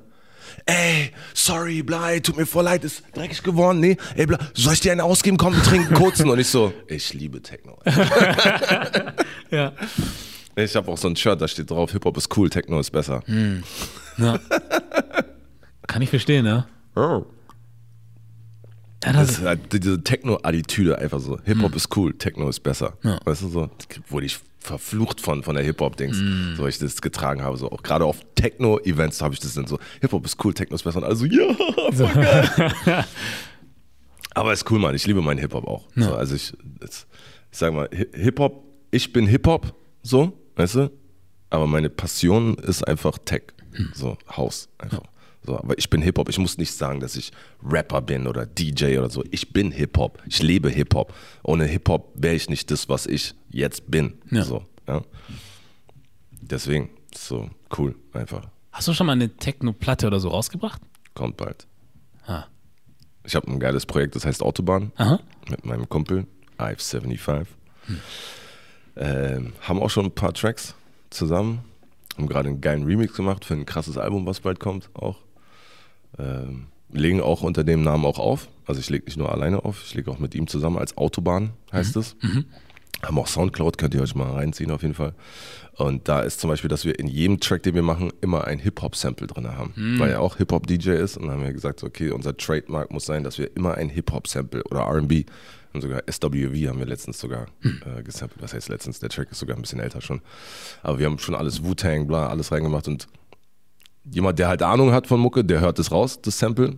Ey, sorry, bla, ey, tut mir voll leid, ist dreckig geworden, nee, ey, bla, soll ich dir einen ausgeben, komm, wir trinken kurzen? Und ich so, ich liebe Techno. Ja. Ich habe auch so ein Shirt, da steht drauf, Hip-Hop ist cool, Techno ist besser. ja. Kann ich verstehen, ja. Oh. ja Das das, ist halt diese Techno-Attitüde einfach so. Hip-Hop ist cool, Techno ist besser. Ja. Weißt du so? Wurde ich verflucht von, von der Hip-Hop-Dings, Mm. so ich das getragen habe. So. Auch gerade auf Techno-Events habe ich das dann so. Hip-Hop ist cool, Techno ist besser. Und also, ja, voll geil. Aber ist cool, Mann. Ich liebe meinen Hip-Hop auch. So, also ich, das, ich sag mal, Hi- Hip-Hop, ich bin Hip-Hop, so, weißt du? Aber meine Passion ist einfach Tech, Hm. so Haus einfach. So, aber ich bin Hip-Hop. Ich muss nicht sagen, dass ich Rapper bin oder DJ oder so. Ich bin Hip-Hop. Ich lebe Hip-Hop. Ohne Hip-Hop wäre ich nicht das, was ich jetzt bin. Ja. So, ja. Deswegen, so cool, einfach. hast du schon mal eine Techno-Platte oder so rausgebracht? Kommt bald. Ah. Ich habe ein geiles Projekt, das heißt Autobahn. Aha. mit meinem Kumpel, Ive75. Ähm, haben auch schon ein paar Tracks zusammen. Haben gerade einen geilen Remix gemacht für ein krasses Album, was bald kommt auch. Ähm, legen auch unter dem Namen auch auf. Also ich lege nicht nur alleine auf, ich lege auch mit ihm zusammen als Autobahn, heißt es. Haben auch Soundcloud, könnt ihr euch mal reinziehen auf jeden Fall. Und da ist zum Beispiel, dass wir in jedem Track, den wir machen, immer ein Hip-Hop-Sample drin haben. Weil er auch Hip-Hop-DJ ist. Und dann haben wir gesagt, okay, unser Trademark muss sein, dass wir immer ein Hip-Hop-Sample oder RB und sogar SWV haben wir letztens sogar äh, gesampelt. Was heißt letztens? Der Track ist sogar ein bisschen älter schon. Aber wir haben schon alles Wu-Tang, bla, alles reingemacht. Und jemand, der halt Ahnung hat von Mucke, der hört es raus, das Sample.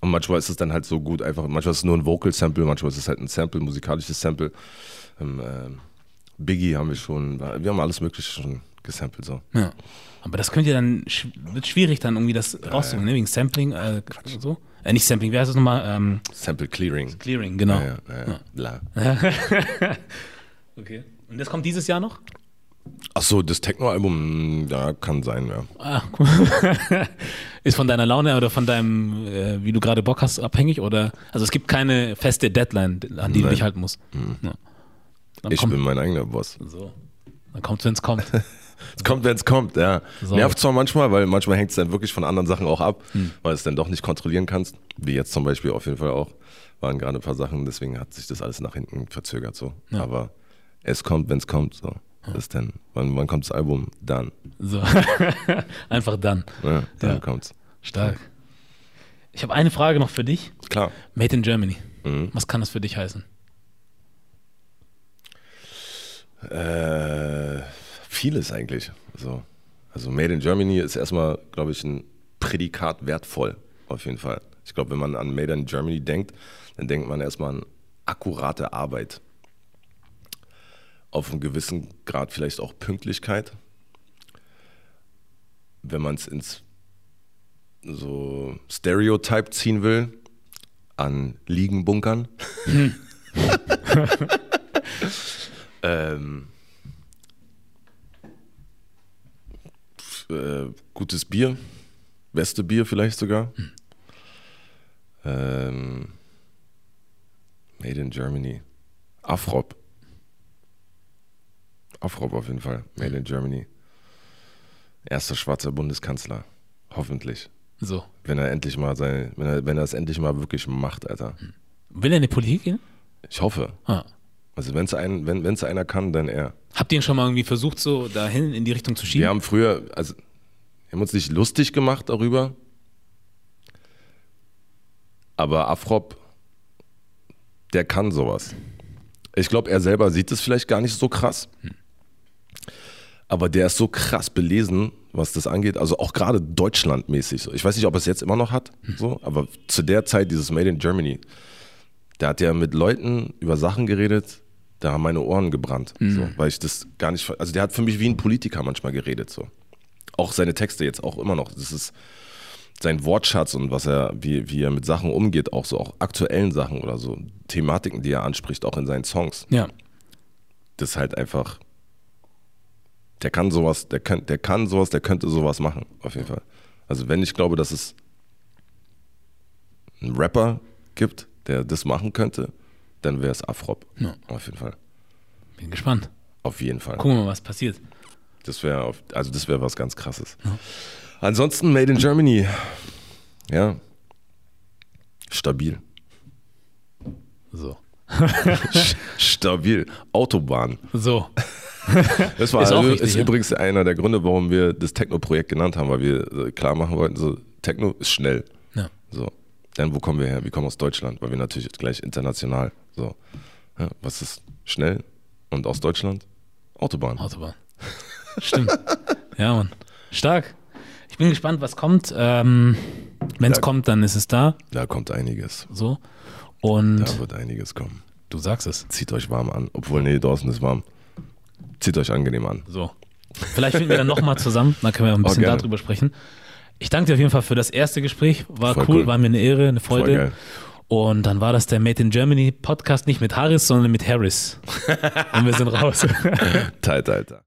Und manchmal ist es dann halt so gut einfach, manchmal ist es nur ein Vocal-Sample, manchmal ist es halt ein Sample, ein musikalisches Sample. Ähm, ähm, Biggie haben wir schon, wir haben alles Mögliche schon gesampelt so. Ja. Aber das könnte ja dann, wird schwierig dann irgendwie das rauszubringen, ne? wegen Sampling, äh, so. Äh, nicht Sampling, wie heißt das nochmal? Ähm, Sample Clearing. Clearing, genau. Ja, ja, ja. Okay. Und das kommt dieses Jahr noch? Ach so, das Techno-Album, ja, kann sein, ja. Ah, cool. Ist von deiner Laune oder von deinem, äh, wie du gerade Bock hast, abhängig? Oder? Also es gibt keine feste Deadline, an die du Nein. dich halten musst. Ja. Dann Ich kommt, bin mein eigener Boss. so. Dann kommt, wenn es kommt. Es kommt, wenn es kommt, ja. So. Nervt zwar manchmal, weil manchmal hängt es dann wirklich von anderen Sachen auch ab, weil du es dann doch nicht kontrollieren kannst. Wie jetzt zum Beispiel auf jeden Fall auch. Waren gerade ein paar Sachen, deswegen hat sich das alles nach hinten verzögert so. Aber es kommt, wenn es kommt. So. Das ist dann, wann, wann kommt das Album? Dann. So. Einfach dann. Ja, dann Ja. kommt's. Stark. Ich habe eine Frage noch für dich. Klar. Made in Germany. Mhm. Was kann das für dich heißen? Äh, vieles eigentlich. So. Also Made in Germany ist erstmal, glaube ich, ein Prädikat wertvoll, auf jeden Fall. Ich glaube, wenn man an Made in Germany denkt, dann denkt man erstmal an akkurate Arbeit. Auf einem gewissen Grad vielleicht auch Pünktlichkeit. Wenn man es ins so Stereotype ziehen will, an Liegenbunkern. ähm, äh, gutes Bier, beste Bier vielleicht sogar. Ähm, made in Germany. Afrop. Afrop auf jeden Fall. Made in Germany. Erster schwarzer Bundeskanzler. Hoffentlich. So. Wenn er endlich mal sein, wenn er, wenn er es endlich mal wirklich macht, Alter. Will er in die Politik gehen? Ich hoffe. Ah. Also wenn's ein, wenn es einer kann, dann er. Habt ihr ihn schon mal irgendwie versucht, so dahin in die Richtung zu schieben? Wir haben früher, also wir haben uns nicht lustig gemacht darüber, aber Afrop, der kann sowas. Ich glaube, er selber sieht es vielleicht gar nicht so krass. Aber der ist so krass belesen, was das angeht. Also auch gerade deutschlandmäßig. Ich weiß nicht, ob er es jetzt immer noch hat, so, aber zu der Zeit dieses Made in Germany, der hat ja mit Leuten über Sachen geredet, da haben meine Ohren gebrannt. So, weil ich das gar nicht. Also der hat für mich wie ein Politiker manchmal geredet. So. Auch seine Texte jetzt auch immer noch. Das ist sein Wortschatz und was er, wie, wie er mit Sachen umgeht, auch so auch aktuellen Sachen oder so, Thematiken, die er anspricht, auch in seinen Songs. ja. Das ist halt einfach. Der kann sowas, der kann, der kann sowas, der könnte sowas machen, auf jeden Fall. Also wenn ich glaube, dass es einen Rapper gibt, der das machen könnte, dann wäre es Afrop. Ja. Auf jeden Fall. Bin gespannt. Auf jeden Fall. Gucken wir mal, was passiert. Das wäre also das wäre was ganz krasses. Ansonsten Made in Germany. Ja. Stabil. So. Stabil. Autobahn. So. Das war Ist also, richtig, ist ja. übrigens einer der Gründe, warum wir das Techno-Projekt genannt haben, weil wir äh, klar machen wollten, so Techno ist schnell. Ja. So. Dann wo kommen wir her? Wir kommen aus Deutschland, weil wir natürlich gleich international. So. Ja, was ist schnell und aus Deutschland? Autobahn. Autobahn. Stimmt. ja, Mann. Stark. Ich bin gespannt, was kommt. Ähm, Wenn es kommt, dann ist es da. Da kommt einiges. So. Und Da wird einiges kommen. du sagst es. Zieht euch warm an. Obwohl, nee, draußen ist warm. Zieht euch angenehm an. So. Vielleicht finden wir dann nochmal zusammen. Dann können wir ein Oh, bisschen gerne. darüber sprechen. Ich danke dir auf jeden Fall für das erste Gespräch. War cool, cool. war mir eine Ehre, eine Freude. Und dann war das der Made in Germany Podcast nicht mit Harris, sondern mit Harris. Und wir sind raus. Tight, Alter.